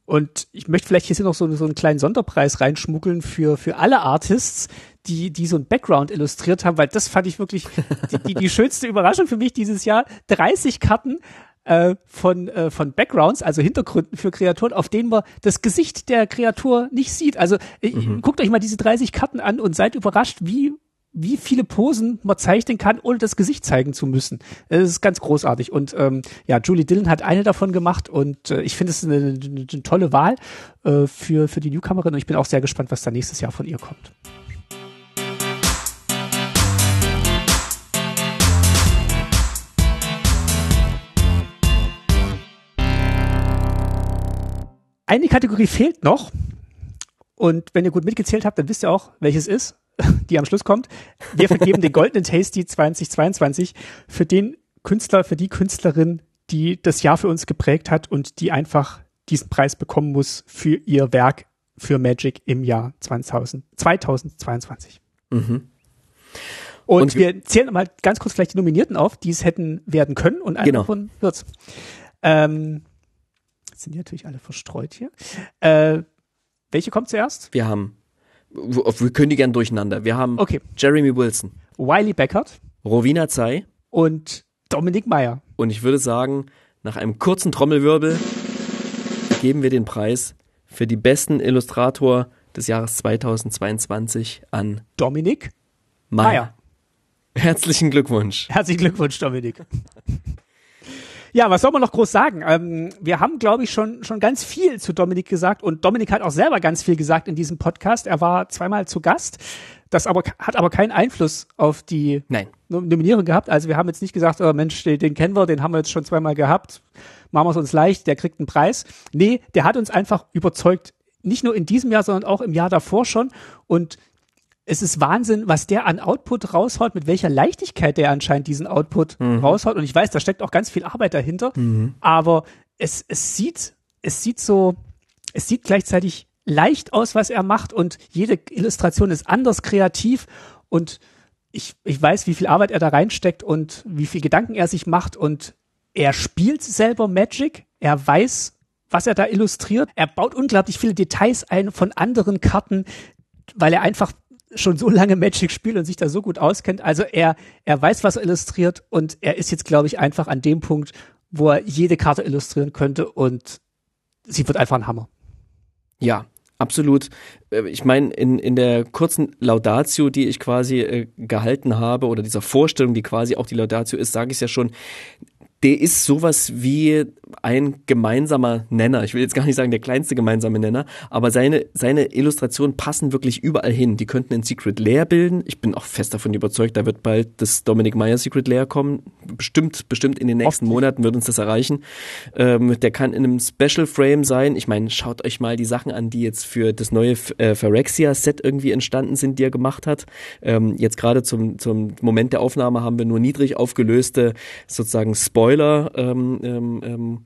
Und ich möchte vielleicht hier noch so, so einen kleinen Sonderpreis reinschmuggeln für, für alle Artists, die, die so ein Background illustriert haben, weil das fand ich wirklich die, die, die schönste Überraschung für mich dieses Jahr. 30 Karten äh, von, äh, von Backgrounds, also Hintergründen für Kreaturen, auf denen man das Gesicht der Kreatur nicht sieht. Also mhm. guckt euch mal diese 30 Karten an und seid überrascht, wie wie viele Posen man zeichnen kann, ohne das Gesicht zeigen zu müssen. Das ist ganz großartig. Und ähm, ja, Julie Dillon hat eine davon gemacht und äh, ich finde es eine, eine, eine, tolle Wahl äh, für, für die Newcomerin und ich bin auch sehr gespannt, was da nächstes Jahr von ihr kommt. Eine Kategorie fehlt noch. Und wenn ihr gut mitgezählt habt, dann wisst ihr auch, welches ist. die am Schluss kommt. Wir vergeben den goldenen Tasty 2022 für den Künstler, für die Künstlerin, die das Jahr für uns geprägt hat und die einfach diesen Preis bekommen muss für ihr Werk für Magic im Jahr 2000, 2022. Mhm. Und, und, wir zählen mal ganz kurz vielleicht die Nominierten auf, die es hätten werden können und einer genau. davon wird's. Ähm, sind die natürlich alle verstreut hier. Äh, welche kommt zuerst? Wir haben wir können die gern durcheinander. Wir haben okay. Jeremy Wilson, Wiley Beckert, Rowena Zey und Dominik Meyer. Und ich würde sagen, nach einem kurzen Trommelwirbel geben wir den Preis für die besten Illustrator des Jahres 2022 an Dominik. Meyer. Herzlichen Glückwunsch. Herzlichen Glückwunsch, Dominik. Ja, was soll man noch groß sagen? Ähm, wir haben, glaube ich, schon, schon ganz viel zu Dominik gesagt und Dominik hat auch selber ganz viel gesagt in diesem Podcast. Er war zweimal zu Gast. Das aber hat aber keinen Einfluss auf die Nein. Nominierung gehabt. Also wir haben jetzt nicht gesagt, oh Mensch, den, den kennen wir, den haben wir jetzt schon zweimal gehabt. Machen wir es uns leicht, der kriegt einen Preis. Nee, der hat uns einfach überzeugt. Nicht nur in diesem Jahr, sondern auch im Jahr davor schon. Und es ist Wahnsinn, was der an Output raushaut, mit welcher Leichtigkeit der anscheinend diesen Output mhm. raushaut. Und ich weiß, da steckt auch ganz viel Arbeit dahinter. Mhm. Aber es, es sieht, es sieht so, es sieht gleichzeitig leicht aus, was er macht. Und jede Illustration ist anders kreativ. Und ich, ich weiß, wie viel Arbeit er da reinsteckt und wie viel Gedanken er sich macht. Und er spielt selber Magic. Er weiß, was er da illustriert. Er baut unglaublich viele Details ein von anderen Karten, weil er einfach schon so lange Magic spielt und sich da so gut auskennt. Also er, er weiß, was er illustriert und er ist jetzt, glaube ich, einfach an dem Punkt, wo er jede Karte illustrieren könnte und sie wird einfach ein Hammer. Ja, absolut. Äh, ich meine, in, in der kurzen Laudatio, die ich quasi äh, gehalten habe, oder dieser Vorstellung, die quasi auch die Laudatio ist, sage ich ja schon, der ist sowas wie ein gemeinsamer Nenner. Ich will jetzt gar nicht sagen der kleinste gemeinsame Nenner, aber seine, seine Illustrationen passen wirklich überall hin. Die könnten ein Secret Lair bilden. Ich bin auch fest davon überzeugt, da wird bald das Dominic Meyer Secret Lair kommen. Bestimmt, bestimmt in den nächsten Monaten wird uns das erreichen. Ähm, der kann in einem Special Frame sein. Ich meine, schaut euch mal die Sachen an, die jetzt für das neue äh, Phyrexia Set irgendwie entstanden sind, die er gemacht hat. Ähm, jetzt gerade zum, zum Moment der Aufnahme haben wir nur niedrig aufgelöste sozusagen Spoiler ähm, ähm, ähm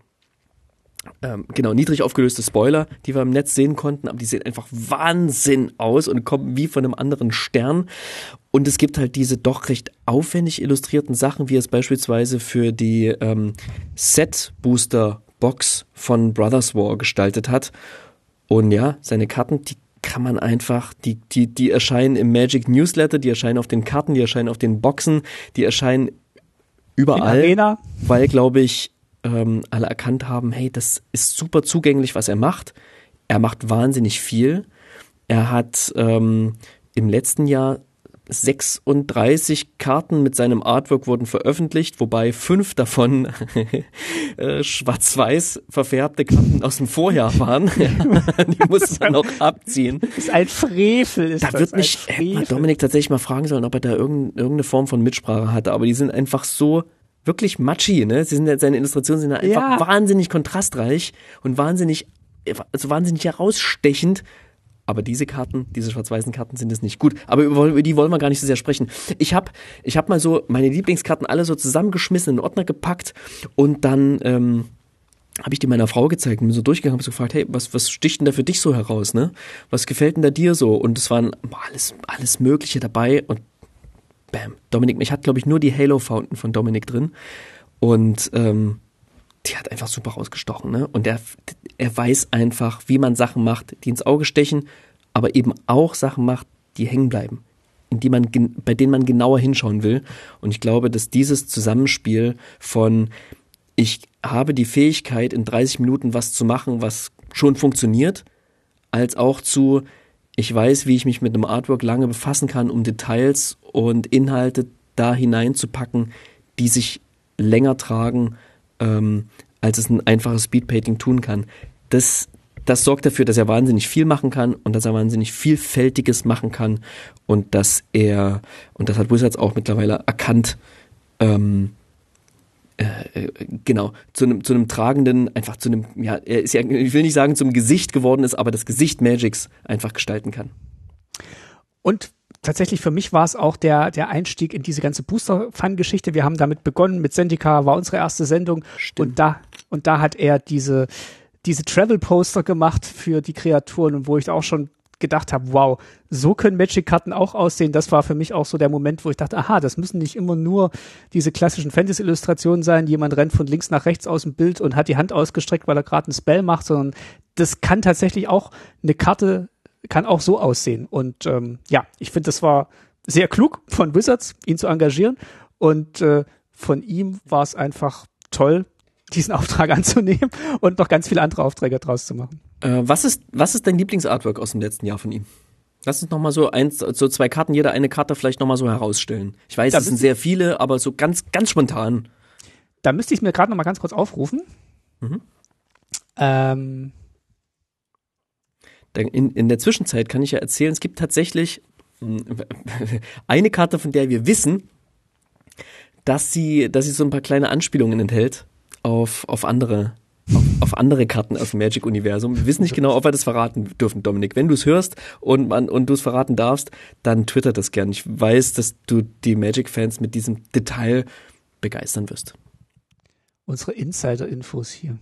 ähm, genau, niedrig aufgelöste Spoiler, die wir im Netz sehen konnten, aber die sehen einfach Wahnsinn aus und kommen wie von einem anderen Stern. Und es gibt halt diese doch recht aufwendig illustrierten Sachen, wie es beispielsweise für die ähm, Set-Booster-Box von Brothers War gestaltet hat. Und ja, seine Karten, die kann man einfach, die, die, die erscheinen im Magic Newsletter, die erscheinen auf den Karten, die erscheinen auf den Boxen, die erscheinen überall. Weil, glaube ich, ähm, alle erkannt haben, hey, das ist super zugänglich, was er macht. Er macht wahnsinnig viel. Er hat ähm, im letzten Jahr 36 Karten mit seinem Artwork wurden veröffentlicht, wobei fünf davon äh, schwarz-weiß verfärbte Karten aus dem Vorjahr waren. die muss man auch abziehen. Das ist ein Frevel. Ist da wird mich Dominik tatsächlich mal fragen sollen, ob er da irgendeine Form von Mitsprache hatte, aber die sind einfach so wirklich matchy, ne? Sie sind, seine Illustrationen sind einfach ja. wahnsinnig kontrastreich und wahnsinnig, also wahnsinnig herausstechend. Aber diese Karten, diese schwarz-weißen Karten sind es nicht gut. Aber über, die wollen wir gar nicht so sehr sprechen. Ich habe ich hab mal so meine Lieblingskarten alle so zusammengeschmissen, in den Ordner gepackt und dann ähm, habe ich die meiner Frau gezeigt und bin so durchgegangen und so gefragt, hey, was, was sticht denn da für dich so heraus, ne? Was gefällt denn da dir so? Und es waren alles, alles Mögliche dabei und bam, Dominik, mich hat, glaube ich, nur die Halo Fountain von Dominik drin. Und ähm, die hat einfach super rausgestochen, ne? Und er, er weiß einfach, wie man Sachen macht, die ins Auge stechen, aber eben auch Sachen macht, die hängen bleiben, in die man, bei denen man genauer hinschauen will. Und ich glaube, dass dieses Zusammenspiel von ich habe die Fähigkeit, in 30 Minuten was zu machen, was schon funktioniert, als auch zu ich weiß, wie ich mich mit einem Artwork lange befassen kann, um Details und Inhalte da hineinzupacken, die sich länger tragen, ähm, als es ein einfaches Speedpainting tun kann. Das, das sorgt dafür, dass er wahnsinnig viel machen kann und dass er wahnsinnig vielfältiges machen kann und dass er, und das hat Wizards auch mittlerweile erkannt, ähm, äh, äh, genau, zu einem, zu einem tragenden, einfach zu einem, ja, er ist ja, ich will nicht sagen zum Gesicht geworden ist, aber das Gesicht Magics einfach gestalten kann. Und tatsächlich für mich war es auch der, der Einstieg in diese ganze Booster-Fun-Geschichte. Wir haben damit begonnen, mit Sendika war unsere erste Sendung Stimmt. und da, und da hat er diese, diese Travel-Poster gemacht für die Kreaturen und wo ich auch schon gedacht habe, wow, so können Magic-Karten auch aussehen. Das war für mich auch so der Moment, wo ich dachte, aha, das müssen nicht immer nur diese klassischen Fantasy-Illustrationen sein. Jemand rennt von links nach rechts aus dem Bild und hat die Hand ausgestreckt, weil er gerade einen Spell macht, sondern das kann tatsächlich auch eine Karte, kann auch so aussehen. Und ähm, ja, ich finde, das war sehr klug von Wizards, ihn zu engagieren. Und äh, von ihm war es einfach toll, diesen Auftrag anzunehmen und noch ganz viele andere Aufträge draus zu machen. Äh, was, ist, was ist dein Lieblingsartwork aus dem letzten Jahr von ihm? Lass uns nochmal so eins, so zwei Karten, jeder eine Karte vielleicht nochmal so herausstellen. Ich weiß, es sind sehr viele, aber so ganz, ganz spontan. Da müsste ich mir gerade nochmal ganz kurz aufrufen. Mhm. Ähm. In, in der Zwischenzeit kann ich ja erzählen, es gibt tatsächlich eine Karte, von der wir wissen, dass sie, dass sie so ein paar kleine Anspielungen enthält auf, auf andere auf, auf andere Karten aus dem Magic-Universum. Wir wissen nicht genau, ob wir das verraten dürfen, Dominik. Wenn du es hörst und, und du es verraten darfst, dann twitter das gern. Ich weiß, dass du die Magic-Fans mit diesem Detail begeistern wirst. Unsere Insider-Infos hier.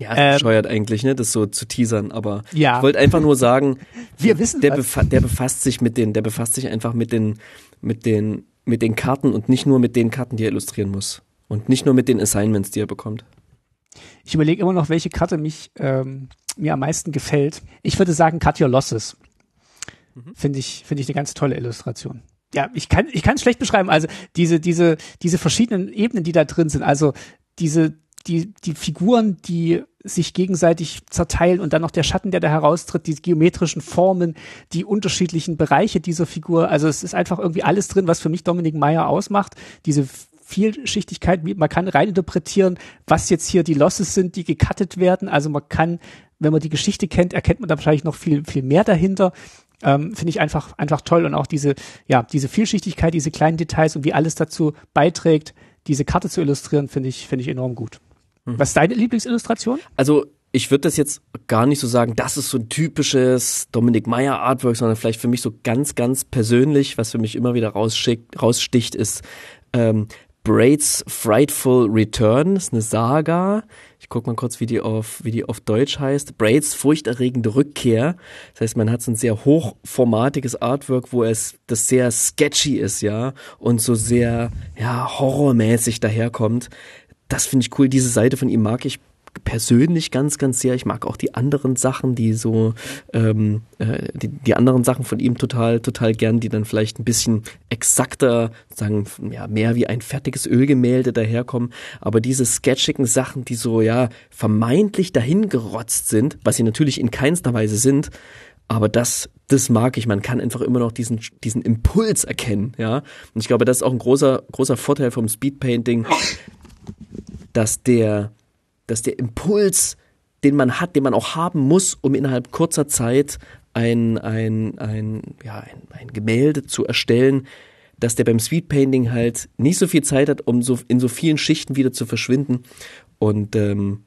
Ja, ähm, bescheuert eigentlich, ne, das so zu teasern, aber ja. ich wollte einfach nur sagen, wir wissen, der, befa der befasst sich mit den, der befasst sich einfach mit den, mit den, mit den Karten und nicht nur mit den Karten, die er illustrieren muss. Und nicht nur mit den Assignments, die er bekommt. Ich überlege immer noch, welche Karte mich ähm, mir am meisten gefällt. Ich würde sagen, Cut Your Losses. Mhm. Finde ich, finde ich eine ganz tolle Illustration. Ja, ich kann, ich kann es schlecht beschreiben. Also diese, diese, diese verschiedenen Ebenen, die da drin sind. Also diese, die, die Figuren, die sich gegenseitig zerteilen und dann noch der Schatten, der da heraustritt, die geometrischen Formen, die unterschiedlichen Bereiche dieser Figur. Also es ist einfach irgendwie alles drin, was für mich Dominik Meyer ausmacht. Diese Vielschichtigkeit, man kann reininterpretieren, was jetzt hier die Losses sind, die gecuttet werden. Also man kann, wenn man die Geschichte kennt, erkennt man da wahrscheinlich noch viel, viel mehr dahinter. Ähm, Finde ich einfach, einfach toll und auch diese, ja, diese Vielschichtigkeit, diese kleinen Details und wie alles dazu beiträgt, diese Karte zu illustrieren, finde ich, finde ich enorm gut. Mhm. Was ist deine Lieblingsillustration? Also ich würde das jetzt gar nicht so sagen, das ist so ein typisches Dominik Meyer Artwork, sondern vielleicht für mich so ganz, ganz persönlich, was für mich immer wieder raussticht, ist ähm, Braids Frightful Return, das ist eine Saga. Ich guck mal kurz, wie die auf, wie die auf Deutsch heißt. Braids furchterregende Rückkehr. Das heißt, man hat so ein sehr hochformatiges Artwork, wo es das sehr sketchy ist, ja, und so sehr, ja, horrormäßig daherkommt. Das finde ich cool. Diese Seite von ihm mag ich persönlich ganz, ganz sehr. Ich mag auch die anderen Sachen, die so, ähm, äh, die, die anderen Sachen von ihm total, total gern, die dann vielleicht ein bisschen exakter, sagen, ja, mehr wie ein fertiges Ölgemälde daherkommen. Aber diese sketchigen Sachen, die so, ja, vermeintlich dahingerotzt sind, was sie natürlich in keinster Weise sind, aber das, das mag ich. Man kann einfach immer noch diesen, diesen Impuls erkennen, ja. Und ich glaube, das ist auch ein großer, großer Vorteil vom Speedpainting, dass der, dass der Impuls, den man hat, den man auch haben muss, um innerhalb kurzer Zeit ein, ein, ein, ja, ein, ein Gemälde zu erstellen, dass der beim Sweetpainting halt nicht so viel Zeit hat, um so in so vielen Schichten wieder zu verschwinden. Und ähm,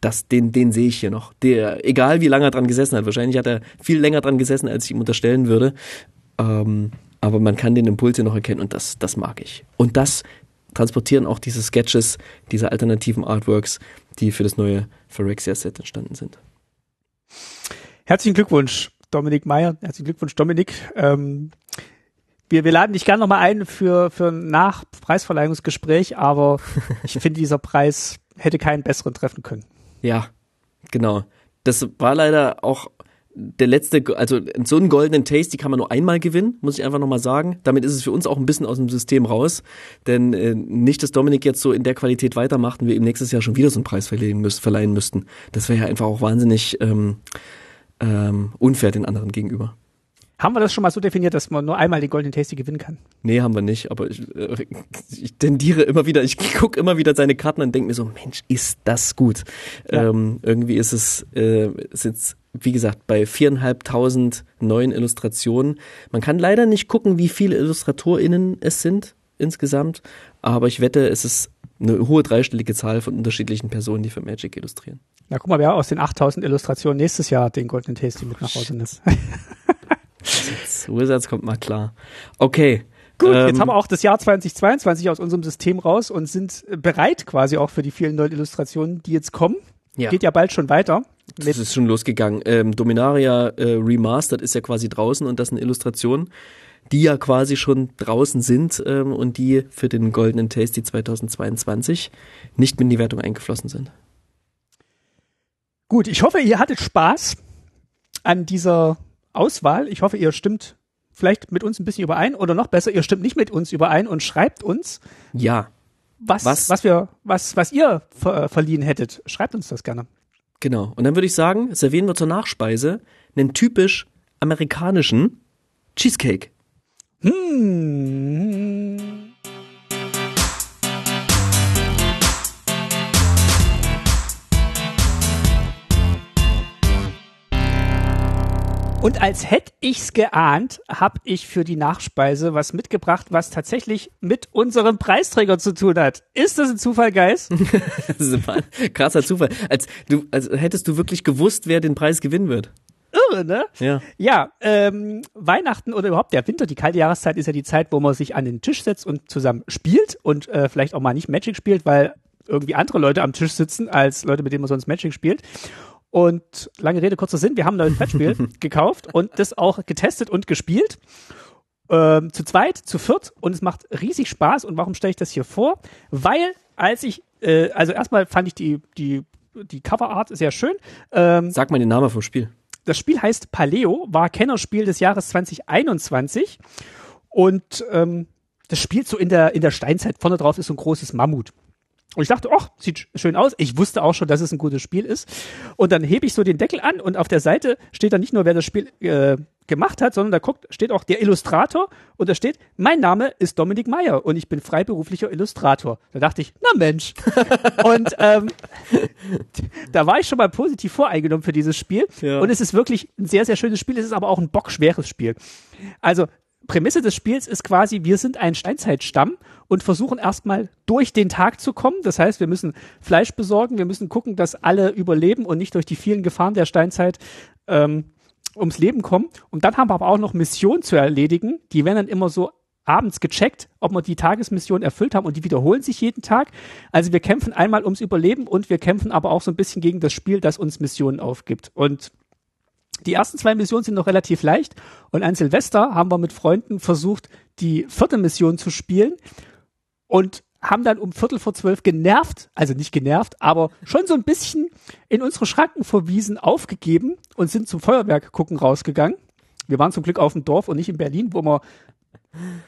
das, den, den sehe ich hier noch. Der, egal wie lange er dran gesessen hat, wahrscheinlich hat er viel länger dran gesessen, als ich ihm unterstellen würde. Ähm, aber man kann den Impuls hier noch erkennen und das, das mag ich. Und das transportieren auch diese Sketches, diese alternativen Artworks, die für das neue Phyrexia-Set entstanden sind. Herzlichen Glückwunsch, Dominik Meyer. Herzlichen Glückwunsch, Dominik. Ähm, wir, wir laden dich gerne nochmal ein für, für ein Nachpreisverleihungsgespräch, aber ich finde, dieser Preis hätte keinen besseren treffen können. Ja, genau. Das war leider auch der letzte, also so einen goldenen Taste, die kann man nur einmal gewinnen, muss ich einfach nochmal sagen. Damit ist es für uns auch ein bisschen aus dem System raus. Denn äh, nicht, dass Dominik jetzt so in der Qualität weitermacht und wir ihm nächstes Jahr schon wieder so einen Preis verleihen, müß, verleihen müssten. Das wäre ja einfach auch wahnsinnig ähm, ähm, unfair den anderen gegenüber. Haben wir das schon mal so definiert, dass man nur einmal den Golden Tasty gewinnen kann? Nee, haben wir nicht, aber ich, äh, ich tendiere immer wieder, ich gucke immer wieder seine Karten und denke mir so, Mensch, ist das gut. Ja. Ähm, irgendwie ist es, äh, ist jetzt, wie gesagt, bei viereinhalbtausend neuen Illustrationen. Man kann leider nicht gucken, wie viele IllustratorInnen es sind insgesamt, aber ich wette, es ist eine hohe dreistellige Zahl von unterschiedlichen Personen, die für Magic illustrieren. Na, guck mal, wer aus den 8000 Illustrationen nächstes Jahr den Golden Tasty mit nach Hause nimmt. Wizards kommt mal klar. Okay. Gut, ähm, jetzt haben wir auch das Jahr 2022 aus unserem System raus und sind bereit quasi auch für die vielen neuen Illustrationen, die jetzt kommen. Ja. Geht ja bald schon weiter. Das ist schon losgegangen. Ähm, Dominaria äh, Remastered ist ja quasi draußen und das sind Illustrationen, die ja quasi schon draußen sind ähm, und die für den Goldenen Tasty 2022 nicht mit in die Wertung eingeflossen sind. Gut, ich hoffe, ihr hattet Spaß an dieser Auswahl. Ich hoffe, ihr stimmt vielleicht mit uns ein bisschen überein oder noch besser, ihr stimmt nicht mit uns überein und schreibt uns. Ja. Was, was, was wir, was, was ihr ver verliehen hättet. Schreibt uns das gerne. Genau. Und dann würde ich sagen, servieren wir zur Nachspeise einen typisch amerikanischen Cheesecake. Hm. Und als hätte ich's geahnt, habe ich für die Nachspeise was mitgebracht, was tatsächlich mit unserem Preisträger zu tun hat. Ist das ein Zufall, Geis? das ist ein krasser Zufall. Als du, als hättest du wirklich gewusst, wer den Preis gewinnen wird. Irre, ne? Ja. Ja, ähm, Weihnachten oder überhaupt der Winter, die kalte Jahreszeit ist ja die Zeit, wo man sich an den Tisch setzt und zusammen spielt und äh, vielleicht auch mal nicht Magic spielt, weil irgendwie andere Leute am Tisch sitzen als Leute, mit denen man sonst Magic spielt. Und lange Rede, kurzer Sinn, wir haben ein neues Brettspiel gekauft und das auch getestet und gespielt. Ähm, zu zweit, zu viert und es macht riesig Spaß. Und warum stelle ich das hier vor? Weil, als ich, äh, also erstmal fand ich die, die, die Coverart sehr schön. Ähm, Sag mal den Namen vom Spiel. Das Spiel heißt Paleo, war Kennerspiel des Jahres 2021 und ähm, das spielt so in der, in der Steinzeit. Vorne drauf ist so ein großes Mammut. Und ich dachte, ach, sieht schön aus. Ich wusste auch schon, dass es ein gutes Spiel ist. Und dann hebe ich so den Deckel an und auf der Seite steht dann nicht nur, wer das Spiel äh, gemacht hat, sondern da guckt, steht auch der Illustrator und da steht, mein Name ist Dominik Meyer und ich bin freiberuflicher Illustrator. Da dachte ich, na Mensch. und ähm, da war ich schon mal positiv voreingenommen für dieses Spiel. Ja. Und es ist wirklich ein sehr, sehr schönes Spiel. Es ist aber auch ein bockschweres Spiel. Also Prämisse des Spiels ist quasi, wir sind ein Steinzeitstamm und versuchen erstmal durch den Tag zu kommen. Das heißt, wir müssen Fleisch besorgen, wir müssen gucken, dass alle überleben und nicht durch die vielen Gefahren der Steinzeit ähm, ums Leben kommen. Und dann haben wir aber auch noch Missionen zu erledigen. Die werden dann immer so abends gecheckt, ob wir die Tagesmission erfüllt haben und die wiederholen sich jeden Tag. Also wir kämpfen einmal ums Überleben und wir kämpfen aber auch so ein bisschen gegen das Spiel, das uns Missionen aufgibt. Und die ersten zwei Missionen sind noch relativ leicht und an Silvester haben wir mit Freunden versucht, die vierte Mission zu spielen und haben dann um Viertel vor zwölf genervt, also nicht genervt, aber schon so ein bisschen in unsere Schranken verwiesen, aufgegeben und sind zum Feuerwerk gucken rausgegangen. Wir waren zum Glück auf dem Dorf und nicht in Berlin, wo man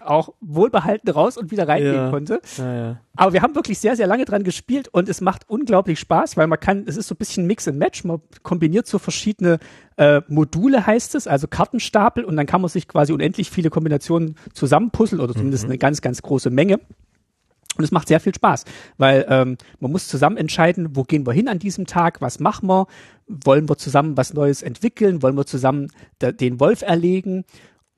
auch wohlbehalten raus und wieder reingehen ja. konnte. Ja, ja. Aber wir haben wirklich sehr, sehr lange dran gespielt und es macht unglaublich Spaß, weil man kann, es ist so ein bisschen Mix and Match, man kombiniert so verschiedene äh, Module, heißt es, also Kartenstapel und dann kann man sich quasi unendlich viele Kombinationen zusammenpuzzeln oder zumindest mhm. eine ganz, ganz große Menge. Und es macht sehr viel Spaß, weil ähm, man muss zusammen entscheiden, wo gehen wir hin an diesem Tag, was machen wir, wollen wir zusammen was Neues entwickeln, wollen wir zusammen den Wolf erlegen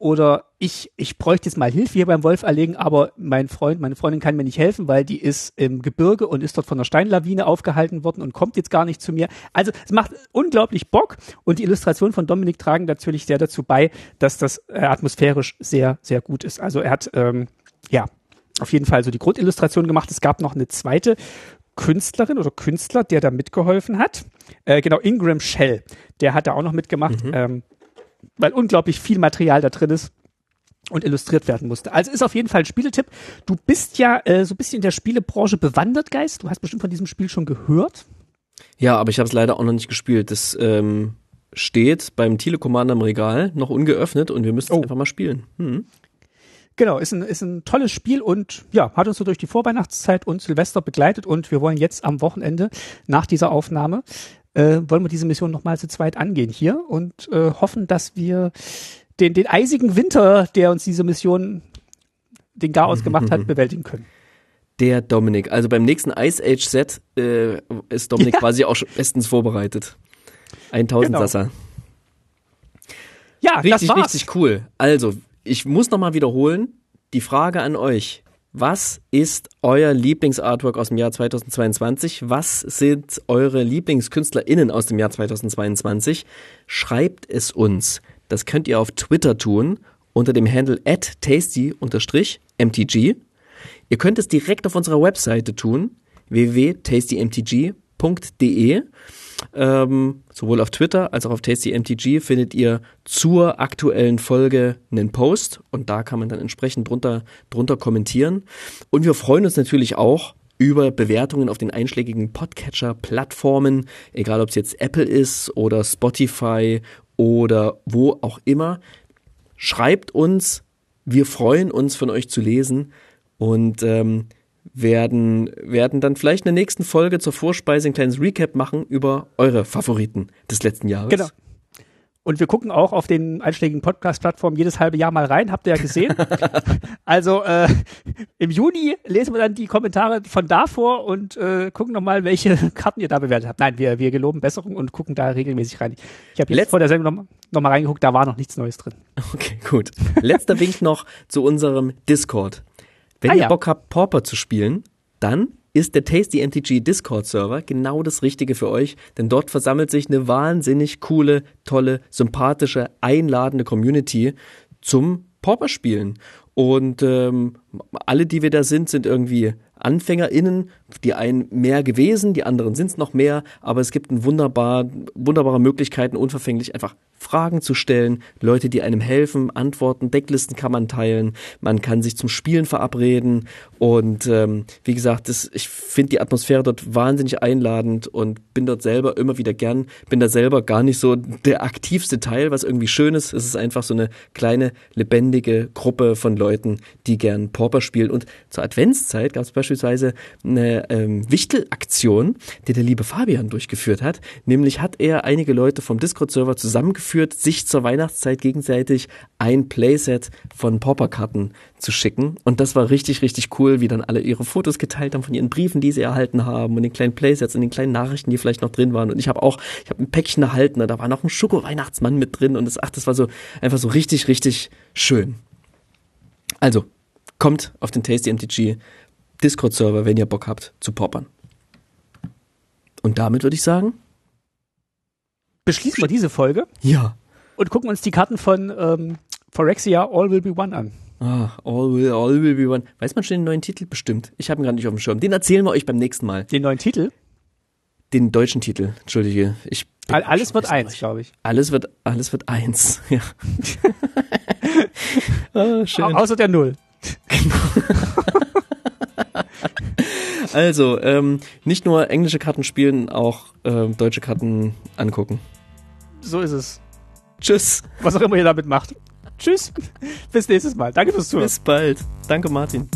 oder ich, ich bräuchte jetzt mal Hilfe hier beim Wolf erlegen, aber mein Freund, meine Freundin kann mir nicht helfen, weil die ist im Gebirge und ist dort von einer Steinlawine aufgehalten worden und kommt jetzt gar nicht zu mir. Also es macht unglaublich Bock und die Illustrationen von Dominik tragen natürlich sehr dazu bei, dass das äh, atmosphärisch sehr, sehr gut ist. Also er hat, ähm, ja, auf jeden Fall so die Grundillustration gemacht. Es gab noch eine zweite Künstlerin oder Künstler, der da mitgeholfen hat. Äh, genau, Ingram Shell, der hat da auch noch mitgemacht. Mhm. Ähm, weil unglaublich viel Material da drin ist und illustriert werden musste. Also ist auf jeden Fall ein Spieletipp. Du bist ja äh, so ein bisschen in der Spielebranche bewandert, Geist. Du hast bestimmt von diesem Spiel schon gehört. Ja, aber ich habe es leider auch noch nicht gespielt. Das ähm, steht beim Telekommander im Regal noch ungeöffnet und wir müssen es oh. einfach mal spielen. Hm. Genau, ist ein, ist ein tolles Spiel und ja, hat uns so durch die Vorweihnachtszeit und Silvester begleitet und wir wollen jetzt am Wochenende nach dieser Aufnahme äh, wollen wir diese Mission nochmal zu zweit angehen hier und äh, hoffen, dass wir den, den eisigen Winter, der uns diese Mission den Garaus gemacht hat, bewältigen können. Der Dominik. Also beim nächsten Ice Age Set äh, ist Dominik ja. quasi auch schon bestens vorbereitet. 1000 genau. Sasser. Ja, richtig, das war's. richtig cool. Also, ich muss nochmal wiederholen, die Frage an euch. Was ist euer Lieblingsartwork aus dem Jahr 2022? Was sind eure LieblingskünstlerInnen aus dem Jahr 2022? Schreibt es uns. Das könnt ihr auf Twitter tun unter dem Handle at tasty-mtg. Ihr könnt es direkt auf unserer Webseite tun, www.tastymtg.de. Ähm, sowohl auf Twitter als auch auf TastyMTG findet ihr zur aktuellen Folge einen Post und da kann man dann entsprechend drunter, drunter kommentieren. Und wir freuen uns natürlich auch über Bewertungen auf den einschlägigen Podcatcher-Plattformen, egal ob es jetzt Apple ist oder Spotify oder wo auch immer. Schreibt uns, wir freuen uns von euch zu lesen und ähm, werden, werden dann vielleicht in der nächsten Folge zur Vorspeise ein kleines Recap machen über eure Favoriten des letzten Jahres. Genau. Und wir gucken auch auf den einschlägigen Podcast-Plattformen jedes halbe Jahr mal rein, habt ihr ja gesehen. also äh, im Juni lesen wir dann die Kommentare von davor und äh, gucken nochmal, welche Karten ihr da bewertet habt. Nein, wir, wir geloben Besserung und gucken da regelmäßig rein. Ich habe jetzt Letz vor der Sendung nochmal noch mal reingeguckt, da war noch nichts Neues drin. Okay, gut. Letzter Wink noch zu unserem Discord. Wenn ah, ihr ja. Bock habt, Pauper zu spielen, dann ist der Tasty MTG Discord Server genau das Richtige für euch, denn dort versammelt sich eine wahnsinnig coole, tolle, sympathische, einladende Community zum Pauper spielen. Und ähm, alle, die wir da sind, sind irgendwie AnfängerInnen, die einen mehr gewesen, die anderen sind es noch mehr, aber es gibt ein wunderbar, wunderbare Möglichkeiten, unverfänglich einfach Fragen zu stellen, Leute, die einem helfen, Antworten, Decklisten kann man teilen, man kann sich zum Spielen verabreden und ähm, wie gesagt, das, ich finde die Atmosphäre dort wahnsinnig einladend und bin dort selber immer wieder gern, bin da selber gar nicht so der aktivste Teil, was irgendwie schön ist. Es ist einfach so eine kleine, lebendige Gruppe von Leuten, die gern Pauper spielen und zur Adventszeit gab es beispielsweise beispielsweise eine ähm, Wichtelaktion, die der liebe Fabian durchgeführt hat. Nämlich hat er einige Leute vom Discord-Server zusammengeführt, sich zur Weihnachtszeit gegenseitig ein Playset von Pauperkarten zu schicken. Und das war richtig, richtig cool, wie dann alle ihre Fotos geteilt haben von ihren Briefen, die sie erhalten haben und den kleinen Playsets und den kleinen Nachrichten, die vielleicht noch drin waren. Und ich habe auch, ich habe ein Päckchen erhalten, da war noch ein Schoko-Weihnachtsmann mit drin und das, ach, das war so einfach so richtig, richtig schön. Also, kommt auf den Tasty MTG Discord-Server, wenn ihr Bock habt, zu poppern. Und damit würde ich sagen, Beschließen wir diese Folge ja. und gucken uns die Karten von ähm, Phyrexia All Will Be One an. Ah, all will, all will be one. Weiß man schon den neuen Titel? Bestimmt. Ich habe ihn gerade nicht auf dem Schirm. Den erzählen wir euch beim nächsten Mal. Den neuen Titel? Den deutschen Titel. Entschuldige. Ich All, alles wird eins, glaube ich. Alles wird, alles wird eins. Ja. ah, schön. Au außer der Null. Also, ähm, nicht nur englische Karten spielen, auch ähm, deutsche Karten angucken. So ist es. Tschüss. Was auch immer ihr damit macht. Tschüss. Bis nächstes Mal. Danke fürs Zuhören. Bis bald. Danke, Martin.